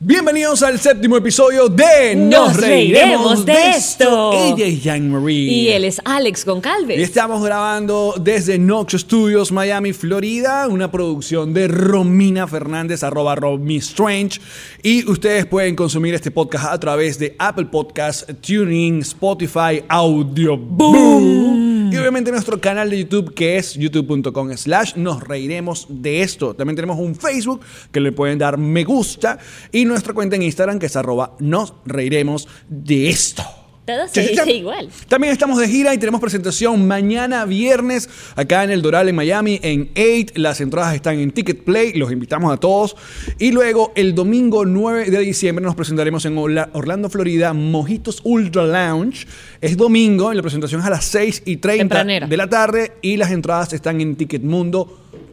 Bienvenidos al séptimo episodio de Nos reiremos de esto. Ella es Jean-Marie. Y él es Alex Y Goncalves. estamos grabando desde Nox Studios, Miami, Florida, una producción de Romina Fernández, arroba Romy Strange. Y ustedes pueden consumir este podcast a través de Apple Podcasts, TuneIn, Spotify, Audio Boom. Y obviamente nuestro canal de YouTube que es youtube.com slash nos reiremos de esto. También tenemos un Facebook que le pueden dar me gusta y nuestra cuenta en Instagram que es arroba nos reiremos de esto. Todo se igual. También estamos de gira y tenemos presentación mañana viernes acá en el Doral en Miami en 8. Las entradas están en Ticket Play, los invitamos a todos. Y luego el domingo 9 de diciembre nos presentaremos en Orla- Orlando, Florida, Mojitos Ultra Lounge. Es domingo y la presentación es a las 6 y 30 Tempranera. de la tarde y las entradas están en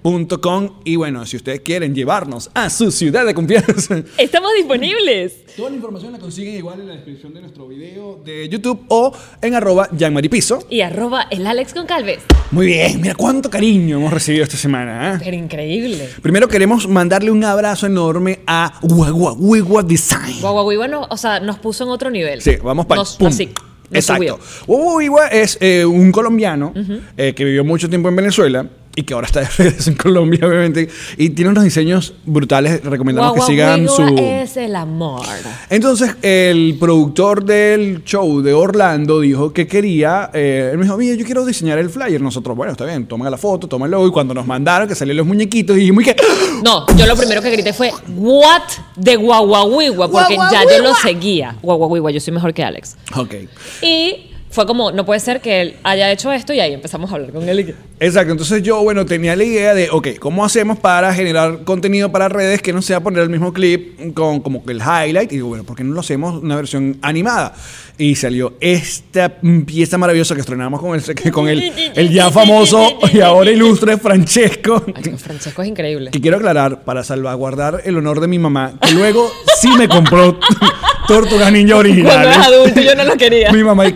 ticketmundo.com. Y bueno, si ustedes quieren llevarnos a su ciudad de confianza. Estamos disponibles. Toda la información la consiguen igual en la descripción de nuestro video de YouTube o en arroba Piso. Y arroba el Alex Goncalves. Muy bien, mira cuánto cariño hemos recibido esta semana. ¿eh? Pero increíble. Primero queremos mandarle un abrazo enorme a Guagua Wigua Design. Guagua Guigua no, o sea, nos puso en otro nivel. Sí, vamos para Nos- Así. nos Exacto. Wigua es eh, un colombiano eh, que vivió mucho tiempo en Venezuela y que ahora está de regreso en Colombia, obviamente. Y tiene unos diseños brutales. Recomendamos que sigan su. es el amor. Entonces, el productor del show de Orlando dijo que quería. eh, él me dijo, mira, yo quiero diseñar el flyer. Nosotros, bueno, está bien, tomen la foto, tómalo. Y cuando nos mandaron que salieron los muñequitos, dijimos que. No, yo lo primero que grité fue What de Guagua Guigua, porque ya yo lo seguía. Guagua Guigua, yo soy mejor que Alex. Ok. Y fue como, no puede ser que él haya hecho esto y ahí empezamos a hablar con él. Exacto, entonces yo, bueno, tenía la idea de, ok, ¿cómo hacemos para generar contenido para redes que no sea poner el mismo clip con como el highlight? Y digo, bueno, ¿por qué no lo hacemos una versión animada? Y salió esta pieza maravillosa que estrenamos con el, con el, el ya famoso y ahora ilustre Francesco. Ay, no, Francesco es increíble. Que quiero aclarar, para salvaguardar el honor de mi mamá, que luego sí me compró Tortuga Ninja Cuando originales. era adulto yo no lo quería. Mi mamá, y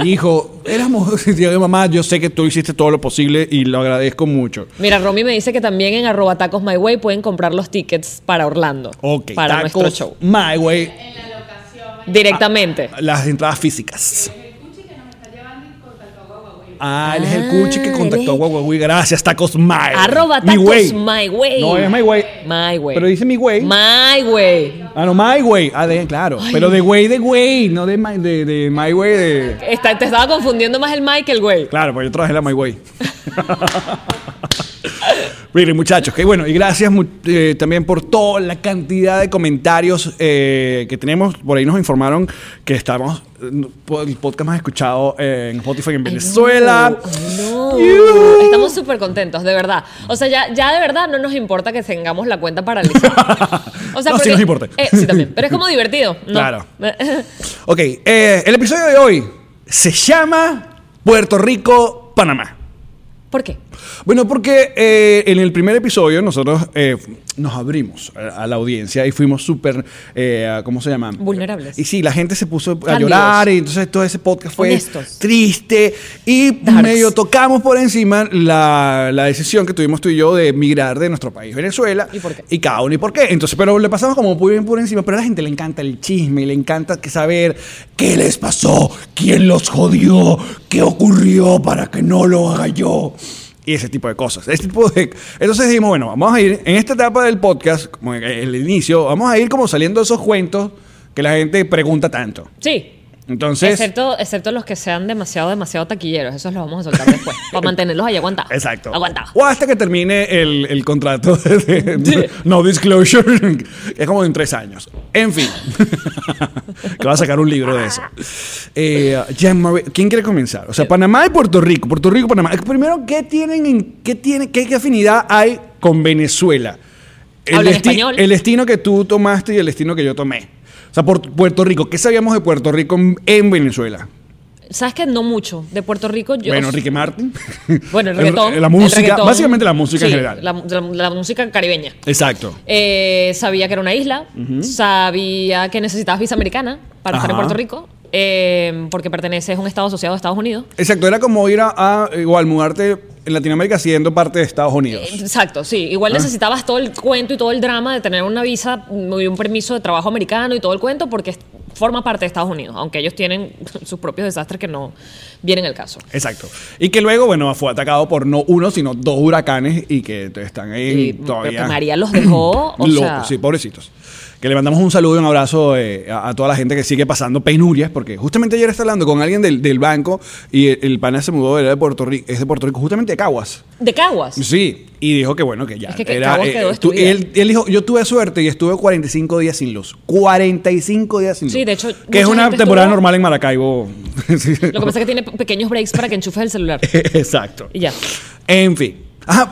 ay, hijo, éramos, digo, mamá, yo sé que tú hiciste todo lo posible y lo agradezco mucho. Mira, Romy me dice que también en arroba tacos my way pueden comprar los tickets para Orlando. Ok, Para nuestro show. My way, Directamente. las entradas físicas. Ah, él es el Ah, cuchi que contactó a él es- Huawei. Gracias, tacos my. Arroba tacos way. my way. No, es my way. My way. Pero dice mi way. My way. Ah, no, my way. Ah, de, claro. Pero de way de way, no de my, de, de my way de. Está- te estaba confundiendo más el my que el güey. Claro, pues yo trabajé la My Way. Miren, muchachos, que bueno, y gracias eh, también por toda la cantidad de comentarios eh, que tenemos. Por ahí nos informaron que estamos po- el podcast más escuchado eh, en Spotify en Venezuela. No. Estamos súper contentos, de verdad. O sea, ya, ya de verdad no nos importa que tengamos la cuenta paralizada. O sea, No, sí nos importa. Eh, sí, también. Pero es como divertido. ¿no? Claro. Ok, eh, el episodio de hoy se llama Puerto Rico, Panamá. ¿Por qué? Bueno, porque eh, en el primer episodio nosotros eh, nos abrimos a, a la audiencia y fuimos súper, eh, ¿cómo se llama? Vulnerables. Y sí, la gente se puso a llorar y entonces todo ese podcast fue Honestos. triste y Darks. medio tocamos por encima la, la decisión que tuvimos tú y yo de emigrar de nuestro país, Venezuela. ¿Y por qué? Y cada uno y por qué. Entonces, pero le pasamos como muy bien por encima, pero a la gente le encanta el chisme y le encanta que saber qué les pasó, quién los jodió, qué ocurrió para que no lo haga yo. Y ese tipo de cosas. Ese tipo de... Entonces dijimos, bueno, vamos a ir en esta etapa del podcast, como en el inicio, vamos a ir como saliendo esos cuentos que la gente pregunta tanto. Sí. Entonces, Excepto, excepto los que sean demasiado, demasiado taquilleros. Esos los vamos a soltar después. para mantenerlos ahí aguantados. exacto. Aguantados. O hasta que termine el, el contrato de, de- no disclosure, es como en tres años. En fin, que va a sacar un libro de eso. Eh, ¿Quién quiere comenzar? O sea, Panamá y Puerto Rico. Puerto Rico, Panamá. Primero, ¿qué tienen, en, qué tiene, qué, qué afinidad hay con Venezuela? Hablan desti- español. el destino que tú tomaste y el destino que yo tomé. O sea, por Puerto Rico, ¿qué sabíamos de Puerto Rico en, en Venezuela? ¿Sabes que No mucho. De Puerto Rico yo... bueno, Ricky Martin. Bueno, el reggaetón. La el música, reggaetón. básicamente la música Sí, en general. La, la- la música caribeña. Exacto. Eh, sabía que era una isla. Sabía que necesitabas visa americana para estar en. Puerto Rico. eh, porque perteneces a un estado asociado a Estados Unidos. Exacto, era como ir a, a- igual mudarte en Latinoamérica siendo parte de Estados Unidos. Exacto, sí. Igual necesitabas todo el cuento y todo el drama de tener una visa y un permiso de trabajo americano y todo el cuento porque forma parte de Estados Unidos, aunque ellos tienen sus propios desastres que no vienen al caso. Exacto. Y que luego, bueno, fue atacado por no uno, sino dos huracanes y que están ahí Y- todavía. pero que María los dejó, o locos, sea- sí, pobrecitos. Que le mandamos un saludo y un abrazo eh, a, a toda la gente que sigue pasando penurias, porque justamente ayer estaba hablando con alguien del, del banco y el, el pana se mudó, era de Puerto Rico, es de Puerto Rico, justamente de Caguas. De Caguas. Sí, y dijo que bueno, que ya. Es que- era, Caguas eh, quedó tú- destruida. él, él dijo, yo tuve suerte y estuve 45 días sin luz. 45 días sin luz. Sí, de hecho, Que es una temporada estuvo- normal en Maracaibo. Sí. Lo que pasa es que tiene pequeños breaks para que enchufes el celular. Exacto. Y ya. En fin. Ajá,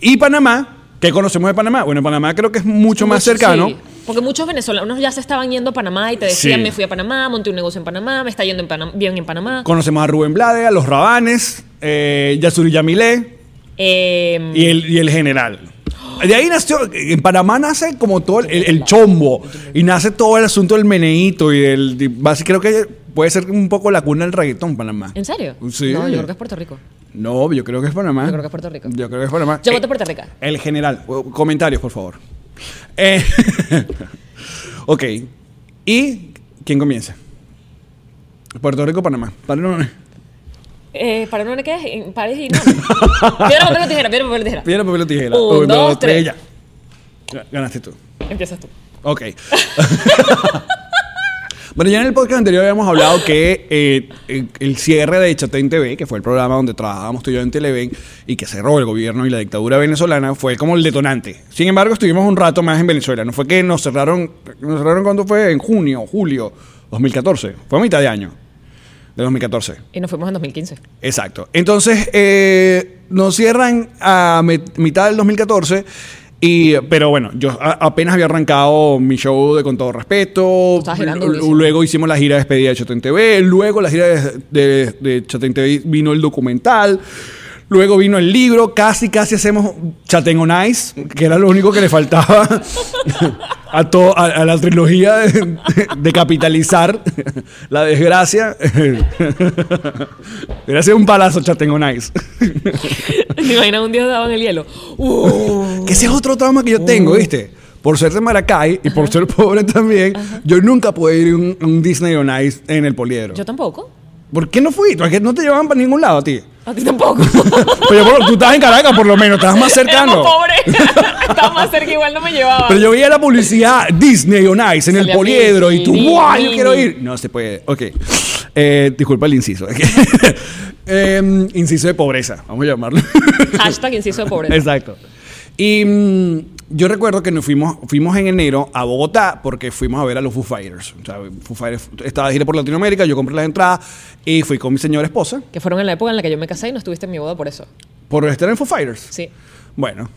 y Panamá, ¿qué conocemos de Panamá? Bueno, Panamá creo que es mucho más cercano. sí, porque muchos venezolanos ya se estaban yendo a Panamá y te decían, Sí. me fui a Panamá, monté un negocio en Panamá, me está yendo en Panam- bien en Panamá. Conocemos a Rubén Blade, a los Rabanes, eh, Yasuri Yamilé Eh, y el, y el general. De ahí nació, en Panamá nace como todo el, el chombo y nace todo el asunto del meneíto y del. y creo que puede ser un poco la cuna del reggaetón, Panamá. ¿En serio? Sí. No, yo creo que es Puerto Rico. No, yo creo que es Panamá. Yo creo que es Puerto Rico. Yo creo que es Panamá. Yo Eh, voto Puerto Rico. El general. Comentarios, por favor. Eh, ok. ¿Y quién comienza? Puerto Rico, Panamá. Panamá. Eh, ¿Para no qué es? Pares y no. Piedra, papel o tijera, piedra, papel o tijera. Piedra, papel o tijera. Un, dos, tres. ya. Ya, Ganaste tú. Empiezas tú. Ok. bueno, ya en el podcast anterior habíamos hablado que eh, el, el cierre de Chatén TV, que fue el programa donde trabajábamos tú y yo en Televen, y que cerró el gobierno y la dictadura venezolana, fue como el detonante. Sin embargo, estuvimos un rato más en Venezuela. No fue que nos cerraron, nos cerraron cuando fue en junio, julio 2014. Fue a mitad de año de 2014. Y nos fuimos en 2015. Exacto. Entonces, eh, nos cierran a mitad del 2014. Y, pero bueno, yo a- apenas había arrancado mi show de Con Todo Respeto. Luego hicimos la gira de despedida de Chatén TV. Luego la gira de, de, de Chatén TV vino el documental. Luego vino el libro. Casi, casi hacemos Ice, que era lo único que le faltaba a, to- a, a la trilogía de, capitalizar la desgracia. Hubiera sido un palazo Chatén on Ice. ¿Te imaginas un día dado en el hielo? Uh, Que ese es otro trauma que yo tengo, ¿viste? Por ser de Maracay y por ser pobre también, yo nunca pude ir a un, Disney on Ice en el poliedro. yo tampoco. ¿Por qué no fui? ¿Por qué no te llevaban para ningún lado a ti? A ti tampoco. Pero yo, tú estabas en Caracas, por lo menos, estabas más cercano. Éramos pobres. Estaba más cerca, igual no me llevaban. Pero yo veía la publicidad Disney on Ice en el poliedro y tú, ¡guau! Yo quiero ir. No se puede. Ok. Eh, disculpa el inciso. Eh, inciso de pobreza, vamos a llamarlo. Hashtag inciso de pobreza. Exacto. Y mm, yo recuerdo que nos fuimos, fuimos en enero a Bogotá porque fuimos a ver a los Foo Fighters. O sea, Foo Fighters estaba de gira por Latinoamérica, yo compré las entradas y fui con mi señora esposa Que fueron en la época en la que yo me casé y no estuviste en mi boda por eso. por estar en Foo Fighters. Sí. Bueno.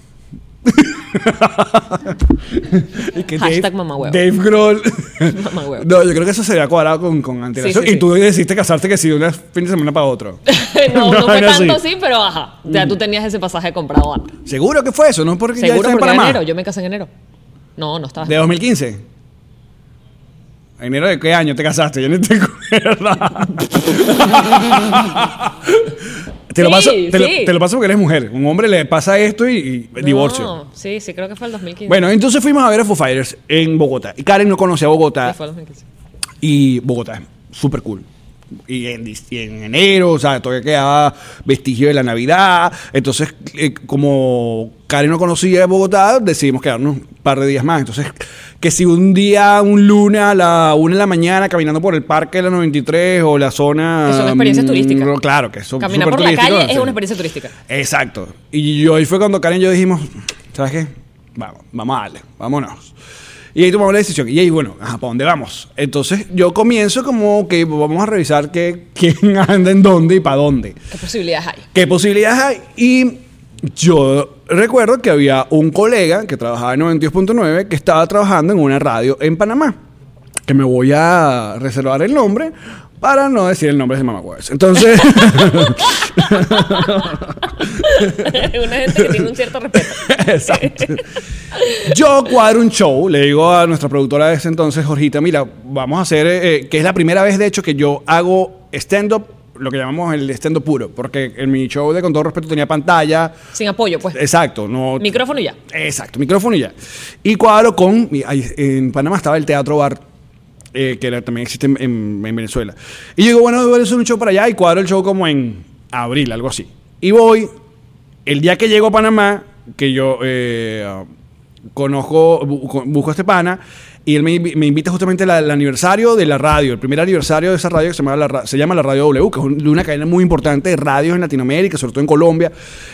Y que Hashtag Dave. Dave Grohl. Mamahuevo. No, yo creo que eso se había cuadrado con, con antelación. Sí, sí, y tú decidiste casarte que si de un fin de semana para otro. no, no fue tanto así, pero ajá. Ya tú tenías ese pasaje comprado antes. ¿Seguro que fue eso? ¿No? Porque ya Seguro está en porque Panamá. enero. Yo me casé en enero. No, no estaba. ¿De 2015? ¿Enero de qué año te casaste? Yo ni te acuerdo. Te, lo paso, te, lo, sí. te lo paso porque eres mujer. Un hombre le pasa esto y, y divorcio. No, sí, sí, creo que fue el 2015. Bueno, entonces fuimos a ver a Foo Fighters en Bogotá. Y Karen no conocía Bogotá. Sí, fue el 2015. Y Bogotá súper cool. Y en, y en enero, o sea, todavía quedaba vestigio de la Navidad. Entonces, eh, como Karen no conocía Bogotá, decidimos quedarnos un par de días más. Entonces, que si un día, un lunes a la una de la mañana, caminando por el parque de la 93 o la zona... Que son experiencias mm, turísticas. no, Claro, que son Caminar por la calle es una experiencia turística. Exacto. Y yo ahí fue cuando Karen y yo dijimos, ¿sabes qué? Vamos, vamos a darle, vámonos. Y ahí tomamos la decisión. Y ahí, bueno, ¿para dónde vamos? Entonces yo comienzo como que vamos a revisar qué, quién anda en dónde y para dónde. ¿Qué posibilidades hay? ¿Qué posibilidades hay? Y yo recuerdo que había un colega que trabajaba en 92.9 que estaba trabajando en una radio en Panamá. Que me voy a reservar el nombre para no decir el nombre de Mamacuevas. Entonces, una gente que tiene un cierto respeto. exacto. Yo cuadro un show, le digo a nuestra productora de ese entonces, Jorgita, mira, vamos a hacer, eh, que es la primera vez de hecho que yo hago stand-up, lo que llamamos el stand-up puro, porque en mi show de Con todo respeto tenía pantalla, Sin apoyo, pues. exacto, no... Micrófono y ya. Exacto, micrófono y ya. Y cuadro con. En Panamá estaba el Teatro Bar, eh, que era- también existe en, en- en Venezuela. Y yo digo, bueno, voy a hacer un show para allá y cuadro el show como en abril, algo así. Y voy, el día que llego a Panamá, que yo eh, conozco, bu- busco a este pana. Y él me, me invita justamente al, aniversario de la radio, el primer aniversario de esa radio que se llama la, se llama la Radio W, que es un- una cadena muy importante de radios en Latinoamérica, sobre todo en Colombia.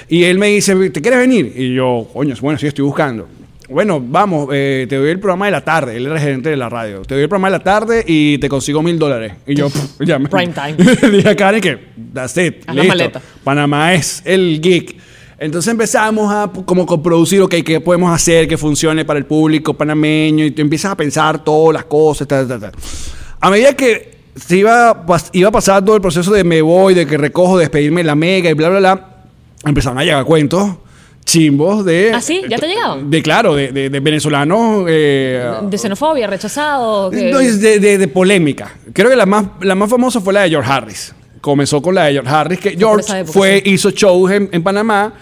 Y él me dice, ¿te quieres venir? Y yo, coño, bueno, sí, estoy buscando. Bueno, vamos, eh, te doy el programa de la tarde. Él era gerente de la radio. Te doy el programa de la tarde y te consigo mil dólares. Y yo, pff, ya me. Prime time. Dije a Karen que, that's it, Haz la listo. maleta. Panamá es el geek. Entonces empezamos a como coproducir, ok, ¿qué podemos hacer que funcione para el público panameño? Y tú empiezas a pensar todas las cosas, ta, ta, ta. A medida que se iba, iba pasando el proceso de me voy, de que recojo, de despedirme de la mega y bla, bla, bla, empezaron a llegar cuentos chimbos de... ¿Ah, sí? ¿Ya te llegaban? De, claro, de, de- de venezolanos... eh, De xenofobia, rechazado. no, es de, de- de polémica. Creo que la más, la más famosa fue la de George Harris. Comenzó con la de George Harris, que George época, fue, sí. hizo shows en, en Panamá.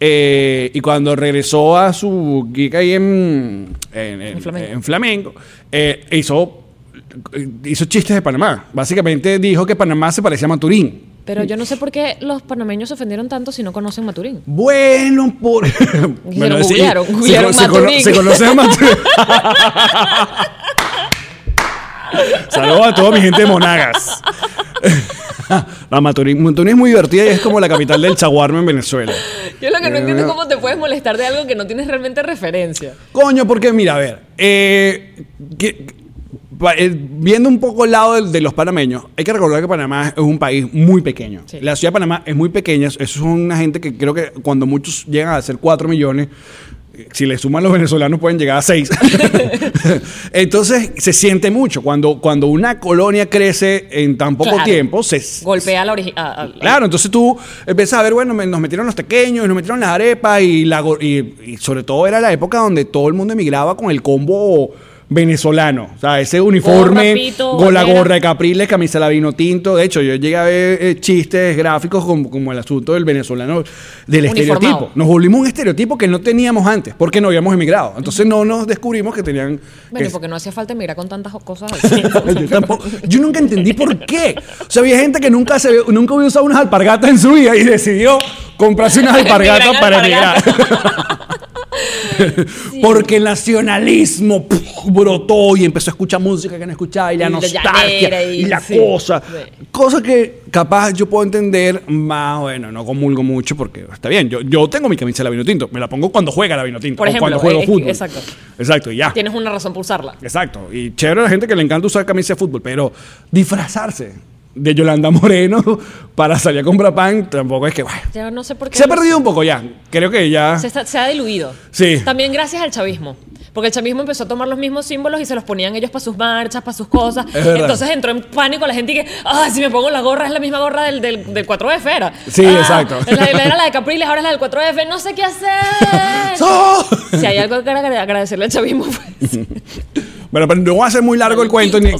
eh, y cuando regresó a su gig ahí en, en, en- Flamengo. en Flamengo, eh, hizo, hizo chistes de Panamá. Básicamente dijo que Panamá se parecía a Maturín. Pero yo no sé por qué los panameños se ofendieron tanto si no conocen Maturín. Bueno, por. Googlearon, se googlearon cono- se, cono- Maturín. se conoce a Maturín. Saludos a toda mi gente de Monagas. La Maturín, Maturín es muy divertida y es como la capital del chaguarma en Venezuela. Yo lo que no entiendo es Eh, cómo te puedes molestar de algo que no tienes realmente referencia. Coño, porque mira, a ver, eh, que- eh, viendo un poco el lado de, de los panameños, hay que recordar que Panamá es un país muy pequeño. Sí. La ciudad de Panamá es muy pequeña, eso es una gente que creo que cuando muchos llegan a ser 4 millones, eh, si le suman los venezolanos pueden llegar a 6. Entonces se siente mucho. Cuando, cuando una colonia crece en tan poco Claro. tiempo, se, Golpea a la original. Claro, entonces tú empiezas a ver, bueno, me- nos metieron los pequeños, nos metieron las arepas y, la, go- y, y sobre todo era la época donde todo el mundo emigraba con el combo venezolano. O sea, ese uniforme, Gorra, pito, con la gorra de capriles, camisa de la vino tinto. De hecho, yo llegué a ver eh, chistes gráficos como, como el asunto del venezolano, del estereotipo. Nos volvimos un estereotipo que no teníamos antes, porque no habíamos emigrado. Entonces no nos descubrimos que tenían... Bueno, que- porque no hacía falta emigrar con tantas cosas así. yo tampoco. Yo nunca entendí por qué. O sea, había gente que nunca se nunca había usado unas alpargatas en su vida y decidió comprarse unas alpargatas Emigrar para alpargatas. Porque el nacionalismo puf, brotó y empezó a escuchar música que no escuchaba y la Y nostalgia y, y- la sí. cosa. Sí. Cosa que capaz yo puedo entender más, bueno, no comulgo mucho porque está bien. Yo, yo tengo mi camisa de la vino tinto. Me la pongo cuando juega la vino tinto. Por o ejemplo, cuando juego fútbol. exacto. Exacto, y ya. Tienes una razón por usarla. Exacto. Y chévere a la gente que le encanta usar camisa de fútbol, pero disfrazarse de Yolanda Moreno para salir a comprar pan tampoco es que, bueno, Ya no sé por qué. se ha perdido un poco ya. Creo que ya... Se, está- se ha diluido. Sí. También gracias al chavismo. Porque el chavismo empezó a tomar los mismos símbolos y se los ponían ellos para sus marchas, para sus cosas. Entonces entró en pánico la gente y que, ah, si me pongo la gorra es la misma gorra del, del, del 4F, era. Sí, Ah, exacto. la- era la de Capriles, ahora es la del 4F, no sé qué hacer. ¡Oh! Si hay algo que agra- agradecerle al chavismo, pues. Bueno, pero no va a ser muy largo el cuento. ni-.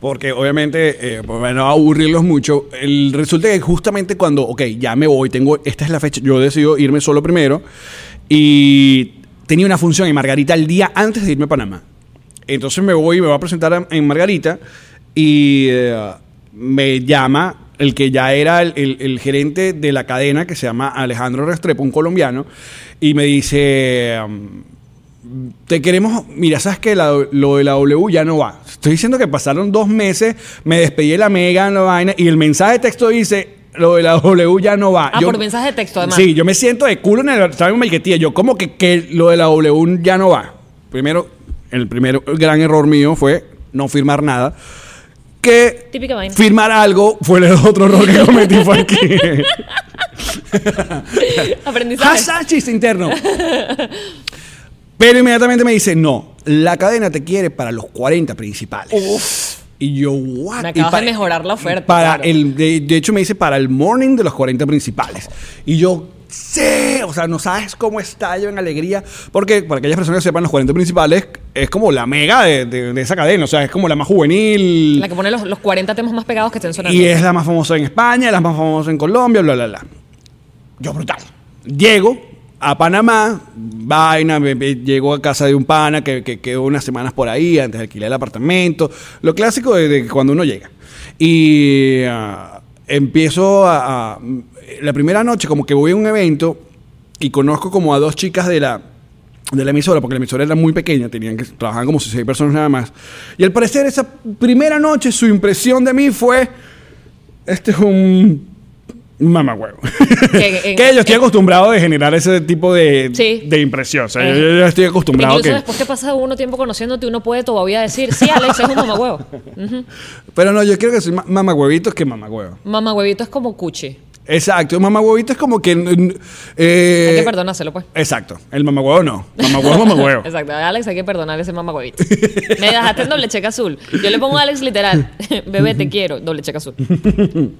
Porque obviamente, eh, bueno, aburrirlos mucho. El resulta que justamente cuando, ok, ya me voy, tengo, esta es la fecha, yo decido irme solo primero. Y tenía una función en Margarita el día antes de irme a Panamá. Entonces me voy y me voy a presentar a- en Margarita. Y eh, me llama el que ya era el, el- el gerente de la cadena, que se llama Alejandro Restrepo, un colombiano. Y me dice. um, te queremos, mira, sabes que lo de la W ya no va. Estoy diciendo que pasaron dos meses, me despedí de la mega, la vaina, y el mensaje de texto dice, lo de la W ya no va. Ah, por mensaje de texto, además. Sí, yo me siento de culo en el en Maiquetía. Yo como que, que lo de la W ya no va. Primero, el primer gran error mío fue no firmar nada. Que Típica vaina. firmar algo fue el otro error que cometí fue aquí. Aprendizaje. Hashtag chiste interno. Pero inmediatamente me dice, no, la cadena te quiere para los 40 principales. Y yo, what? Me Y acabas pa- de mejorar la oferta. Para claro. el, de, de hecho me dice para el morning de los 40 principales. Y yo, sí, o sea, no sabes cómo estallo en alegría. Porque para aquellas personas que sepan, los 40 principales es como la mega de, de- de esa cadena. O sea, es como la más juvenil. La que pone los, los 40 temas más pegados que estén sonando. Y es la más famosa en España, la más famosa en Colombia, bla, bla, bla. Yo brutal. Llego a Panamá, vaina, me- llego a casa de un pana que, que quedó unas semanas por ahí antes de alquilar el apartamento. Lo clásico de, de cuando uno llega. Y ah, empiezo a, La primera noche como que voy a un evento y conozco como a dos chicas de la de la emisora, porque la emisora era muy pequeña, tenían que trabajaban como seis personas nada más. Y al parecer esa primera noche su impresión de mí fue este es un mamagüevo. Que- en- que yo estoy en- acostumbrado de generar ese tipo de, Sí. de impresión. O sea, yo, estoy acostumbrado Incluso que... después que pasa uno tiempo conociéndote, uno puede todavía decir, sí, Alex es un mamagüevo. Ujú. Pero no, yo quiero que soy ma- mamagüevito que mamagüevo. Mamagüevito es como cuchi. Exacto, mamagüevito es como que... eh, Hay que perdonárselo, pues. Exacto, el mamagüevo no. Mamagüevo es mamagüevo. Exacto, a Alex hay que perdonar ese mamagüevito. Me dejaste en doble cheque azul. Yo le pongo a Alex literal, bebé, te quiero, doble cheque azul.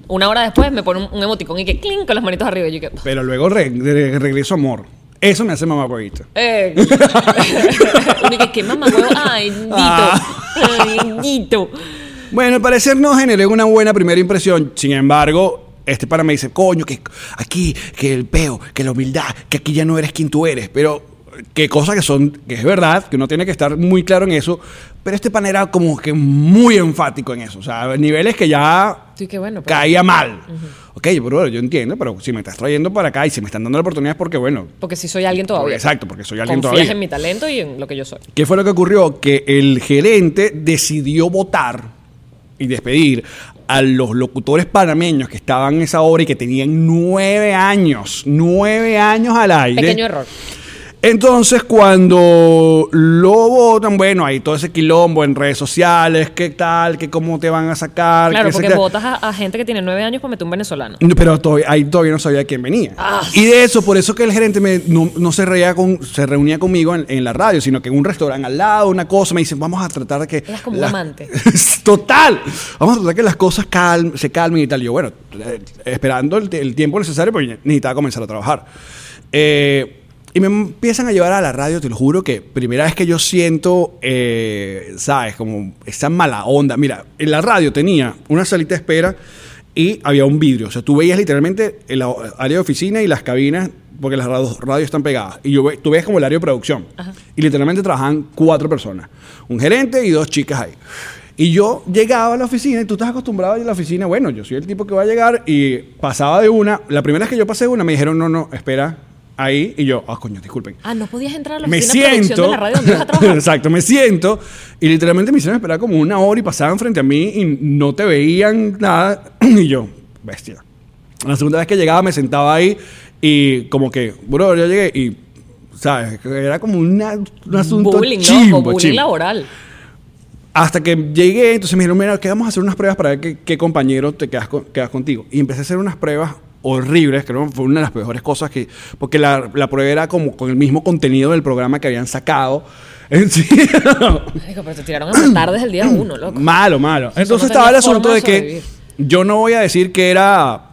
Una hora después me pone un, un emoticón y que clink con las manitos arriba. Y yo que, Pero luego re- de- regreso amor. Eso me hace mamagüevito. eh. Uno que, ¿qué? Ay, Dito. Ay, Dito. Bueno, al parecer no generé una buena primera impresión. Sin embargo, este para me dice, coño, que aquí, que el peo, que la humildad, que aquí ya no eres quien tú eres. Pero que cosas que son, que es verdad, que uno tiene que estar muy claro en eso. Pero este pan era como que muy enfático en eso. O sea, niveles que ya Sí, qué bueno. pero- caía mal. Ok, bro, yo entiendo, pero si me estás trayendo para acá y si me están dando la oportunidad es porque, bueno, Porque si soy alguien todavía. exacto, porque soy alguien Confías todavía. en mi talento y en lo que yo soy. ¿Qué fue lo que ocurrió? Que el gerente decidió votar y despedir a los locutores panameños que estaban en esa hora y que tenían nueve años, nueve años al aire. Pequeño error. Entonces, cuando lo votan, bueno, hay todo ese quilombo en redes sociales, qué tal, que cómo te van a sacar. Claro, porque votas a, a gente que tiene nueve años para meter un venezolano. no, Pero todavía, ahí todavía no sabía quién venía. Ah. Y de eso, por eso que el gerente me- no, no se, reía con, se reunía conmigo en, en la radio, sino que en un restaurante al lado, una cosa, me dicen, vamos a tratar de que... Eras como un amante. Total. Vamos a tratar que las cosas se calmen y tal. Y yo, bueno, eh, esperando el, el tiempo necesario, porque necesitaba comenzar a trabajar. Eh, y me empiezan a llevar a la radio, te lo juro que primera vez que yo siento, eh, ¿sabes? Como esa mala onda. Mira, en la radio tenía una salita de espera y había un vidrio. O sea, tú veías literalmente el área de oficina y las cabinas, porque las radios, radios están pegadas. Y yo tú ves como el área de producción. Y literalmente trabajaban cuatro personas. Un gerente y dos chicas ahí. Y yo llegaba a la oficina y tú estás acostumbrado a ir a la oficina. Bueno, yo soy el tipo que va a llegar y pasaba de una. La primera vez que yo pasé de una me dijeron, no, no, espera ahí. Y yo, ah, coño, disculpen. Ah, no podías entrar a la Me siento. de la radio donde ibas a trabajar. Exacto, me siento. Y literalmente me hicieron esperar como una hora y pasaban frente a mí y no te veían nada. Y yo, bestia. La segunda vez que llegaba me sentaba ahí y como que, bro, yo llegué y, ¿sabes? Era como una- un asunto bullying, chimbo, loco, bullying chimbo. laboral. Hasta que llegué, entonces me dijeron, mira, que vamos a hacer unas pruebas para ver qué, qué compañero te quedas, con- quedas contigo. Y empecé a hacer unas pruebas horribles, creo que fue una de las peores cosas que... Porque la, la prueba era como con el mismo contenido del programa que habían sacado. En sí, Marico, pero te tiraron a matar desde el día uno, loco. malo, malo. Entonces no estaba el asunto de de que yo no voy a decir que era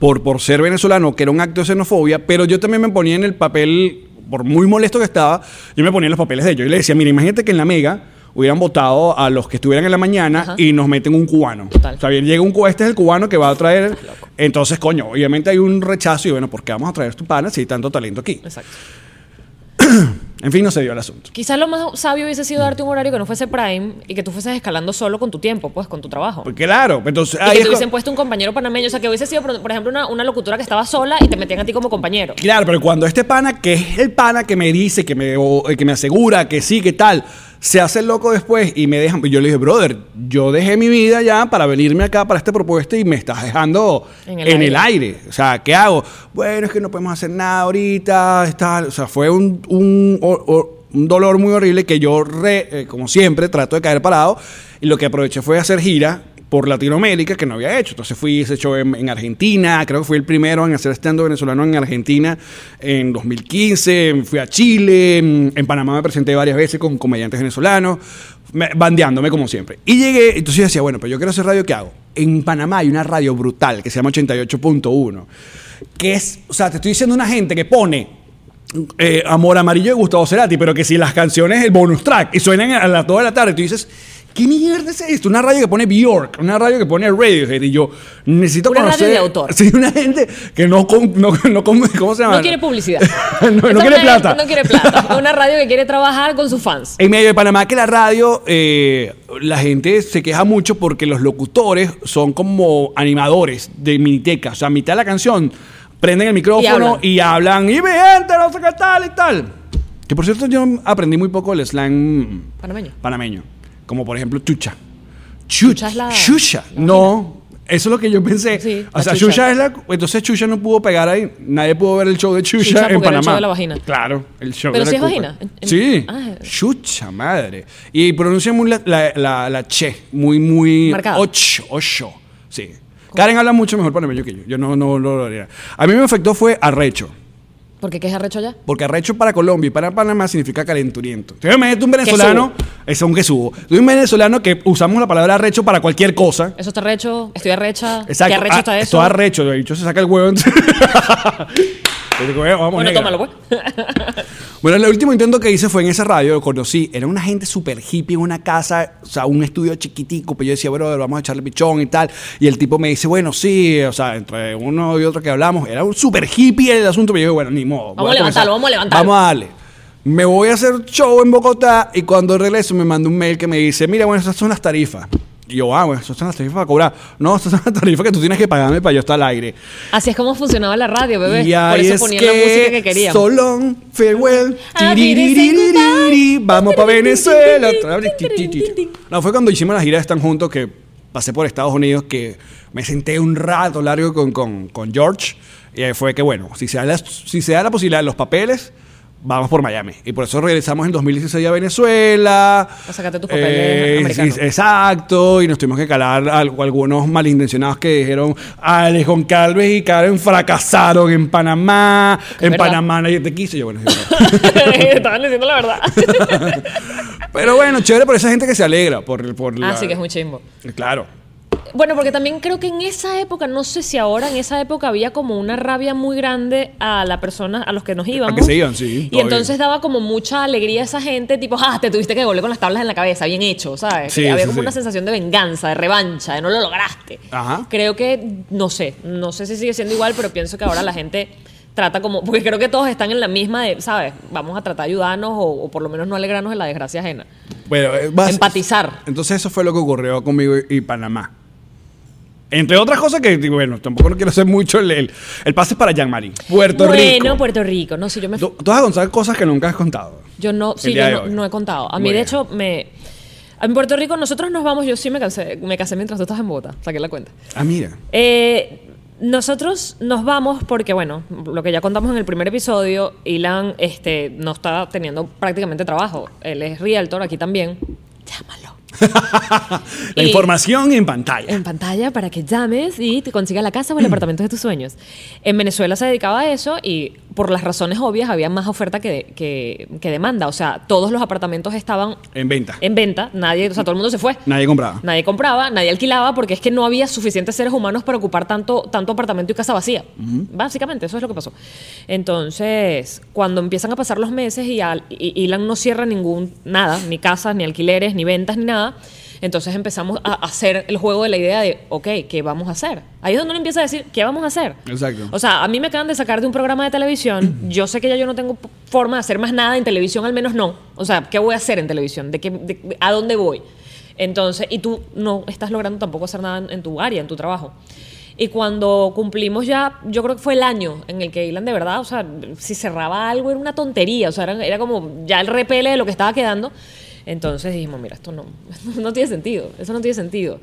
por, por ser venezolano, que era un acto de xenofobia, pero yo también me ponía en el papel, por muy molesto que estaba, yo me ponía en los papeles de ellos. Y le decía, mira, imagínate que en la mega hubieran votado a los que estuvieran en la mañana Ajá. y nos meten un cubano. Total. O sea, bien, llega un cubano, este es el cubano que va a traer. Entonces, coño, obviamente hay un rechazo y bueno, ¿por qué vamos a traer tu pana si hay tanto talento aquí? Exacto. En fin, no se dio el asunto. Quizás lo más sabio hubiese sido darte un horario que no fuese prime y que tú fueses escalando solo con tu tiempo, pues, con tu trabajo. Pues claro, entonces Y que te hubiesen puesto un compañero panameño. O sea, que hubiese sido, por por ejemplo, una, una locutora que estaba sola y te metían a ti como compañero. Claro, pero cuando este pana, que es el pana que me dice, que me, o, que me asegura que sí, que tal, se hace el loco después y me dejan. Yo le dije, brother, yo dejé mi vida ya para venirme acá para esta propuesta y me estás dejando en En el, el aire. O sea, ¿qué hago? Bueno, es que no podemos hacer nada ahorita. Está, o sea, fue un, un dolor muy horrible que yo, re- eh, como siempre, trato de caer parado. Y lo que aproveché fue hacer gira por Latinoamérica que no había hecho. Entonces fui ese show en, en Argentina, creo que fui el primero en hacer stand venezolano en Argentina en 2015, fui a Chile, en, Panamá me presenté varias veces con comediantes venezolanos, me- bandeándome como siempre. Y llegué, entonces yo decía, bueno, pero yo quiero hacer radio, ¿qué hago? En Panamá hay una radio brutal que se llama 88.1, que es, o sea, te estoy diciendo una gente que pone eh, Amor Amarillo de Gustavo Cerati, pero que si las canciones, el bonus track, y suenan a las 2 de la tarde, tú dices, ¿qué mierda es esto? Una radio que pone Bjork, una radio que pone Radiohead, y yo necesito Una radio de autor. Sí, una gente que no... com- no, no com- ¿Cómo se llama? No quiere publicidad. no, quiere plata. No quiere plata. Una radio que quiere trabajar con sus fans. En medio de Panamá, que la radio, eh, la gente se queja mucho porque los locutores son como animadores de miniteca. O sea, a mitad de la canción prenden el micrófono y hablan, y, mi gente, no sé qué tal y tal. Que por cierto, yo aprendí muy poco el slang Panameño. panameño. Como por ejemplo, chucha. Chucha. Chucha es la- Chucha. No. Eso es lo que yo pensé. Sí, o sea, chucha. chucha es la. Entonces Chucha no pudo pegar ahí. Nadie pudo ver el show de Chucha, Chucha en era Panamá. el show de la vagina. Claro, el show Pero de la es vagina. Sí. Ah. Chucha madre. Y pronuncia muy la, la, la, la che. Muy, muy. Marcada. Ocho. Ocho. Sí. Karen habla mucho mejor panameño que yo. Yo no, no, no lo haría. A mí me afectó fue arrecho. ¿Por qué es arrecho allá? Porque arrecho para Colombia y para Panamá significa calenturiento. Entonces imagínate un venezolano, es un que subo. Tú un venezolano que usamos la palabra arrecho para cualquier cosa. Eso está arrecho, estoy arrecha. Exacto. ¿Qué arrecho Ah, está eso? Esto arrecho, de hecho se saca el huevo. Yo digo, "Eh, vamos, Bueno, negra". tómalo, pues. Bueno, el último intento que hice fue en esa radio, lo conocí, era una gente súper hippie en una casa, o sea, un estudio chiquitico, pero yo decía, bueno, vamos a echarle pichón y tal, y el tipo me dice, bueno, sí, o sea, entre uno y otro que hablamos, era un súper hippie el asunto, pero yo digo, bueno, ni modo. Vamos a levantarlo, vamos a levantarlo. Vamos a darle. Me voy a hacer show en Bogotá y cuando regreso me manda un mail que me dice, mira, bueno, estas son las tarifas. Y yo, ah, bueno, estas son las tarifas para cobrar. No, estas son las tarifas que tú tienes que pagarme para yo estar al aire. Así es como funcionaba la radio, bebé. Y Por ahí eso es ponían la música que querían. So long, farewell, vamos para Venezuela. No, fue cuando hicimos la gira de Están Juntos que pasé por Estados Unidos que me senté un rato largo con, con, con George y ahí fue que, bueno, si se, da la, si se da la posibilidad de los papeles, vamos por Miami. Y por eso regresamos en 2016 a Venezuela. A sacarte tus papeles americanos. sí, exacto, y nos tuvimos que calar al- algunos malintencionados que dijeron, Alex Goncalves y Karen fracasaron en Panamá, en. Panamá nadie te quiso. Yo, bueno, Estaban diciendo la verdad. Pero bueno, chévere por esa gente que se alegra. Por, por la- ah, sí, que es muy chimbo. Claro. Bueno, porque también creo que en esa época, no sé si ahora, en esa época había como una rabia muy grande a la persona, a los que nos íbamos. que se iban, sí, Y entonces daba como mucha alegría a esa gente, tipo, ah, te tuviste que volver con las tablas en la cabeza, bien hecho, ¿sabes? Sí, había sí, como sí. una sensación de venganza, de revancha, de no lo lograste. Ajá. Creo que, no sé, no sé si sigue siendo igual, pero pienso que ahora la gente trata como, porque creo que todos están en la misma de, ¿sabes? Vamos a tratar de ayudarnos o, o por lo menos no alegrarnos de la desgracia ajena. Bueno, eh, vas- Empatizar. Entonces eso fue lo que ocurrió conmigo y Panamá. Entre otras cosas que, bueno, tampoco no quiero hacer mucho el, el, el pase para Jean-Marie. Puerto bueno, Rico. Puerto Rico, no sé, yo me Tú, tú vas a contar cosas que nunca has contado. Yo no, sí, yo no, he contado. A mí, de hecho, me. En Puerto Rico nosotros nos vamos, yo sí me casé, me casé mientras tú estás en Bogotá, saqué la cuenta. Ah, mira. Eh, nosotros nos vamos porque, bueno, lo que ya contamos en el primer episodio, Ilan este, no está teniendo prácticamente trabajo. Él es realtor aquí también. Llámalo. La Y- información en pantalla. En pantalla para que llames y te consigas la casa o el apartamento de tus sueños. En Venezuela se dedicaba a eso y por las razones obvias había más oferta que, que- que demanda. O sea, todos los apartamentos estaban En venta. en venta, nadie, o sea, todo el mundo se fue. Nadie compraba. Nadie compraba, nadie alquilaba porque es que no había suficientes seres humanos para ocupar tanto, tanto apartamento y casa vacía. Básicamente, eso es lo que pasó. Entonces, cuando empiezan a pasar los meses y, al- y Ilan no cierra ningún, nada, ni casas, ni alquileres, ni ventas, ni nada, Entonces empezamos a hacer el juego de la idea de, ok, ¿qué vamos a hacer? Ahí es donde uno empieza a decir, ¿qué vamos a hacer? Exacto. O sea, a mí me acaban de sacar de un programa de televisión. Yo sé que ya yo no tengo forma de hacer más nada en televisión, al menos no. O sea, ¿qué voy a hacer en televisión? ¿De qué, de- ¿A dónde voy? Entonces, y tú no estás logrando tampoco hacer nada en, en tu área, en tu trabajo. Y cuando cumplimos ya, yo creo que fue el año en el que Ilan de verdad, o sea, si cerraba algo era una tontería, o sea, era, era como ya el repele de lo que estaba quedando. Entonces dijimos, mira, esto no, no tiene sentido, eso no tiene sentido.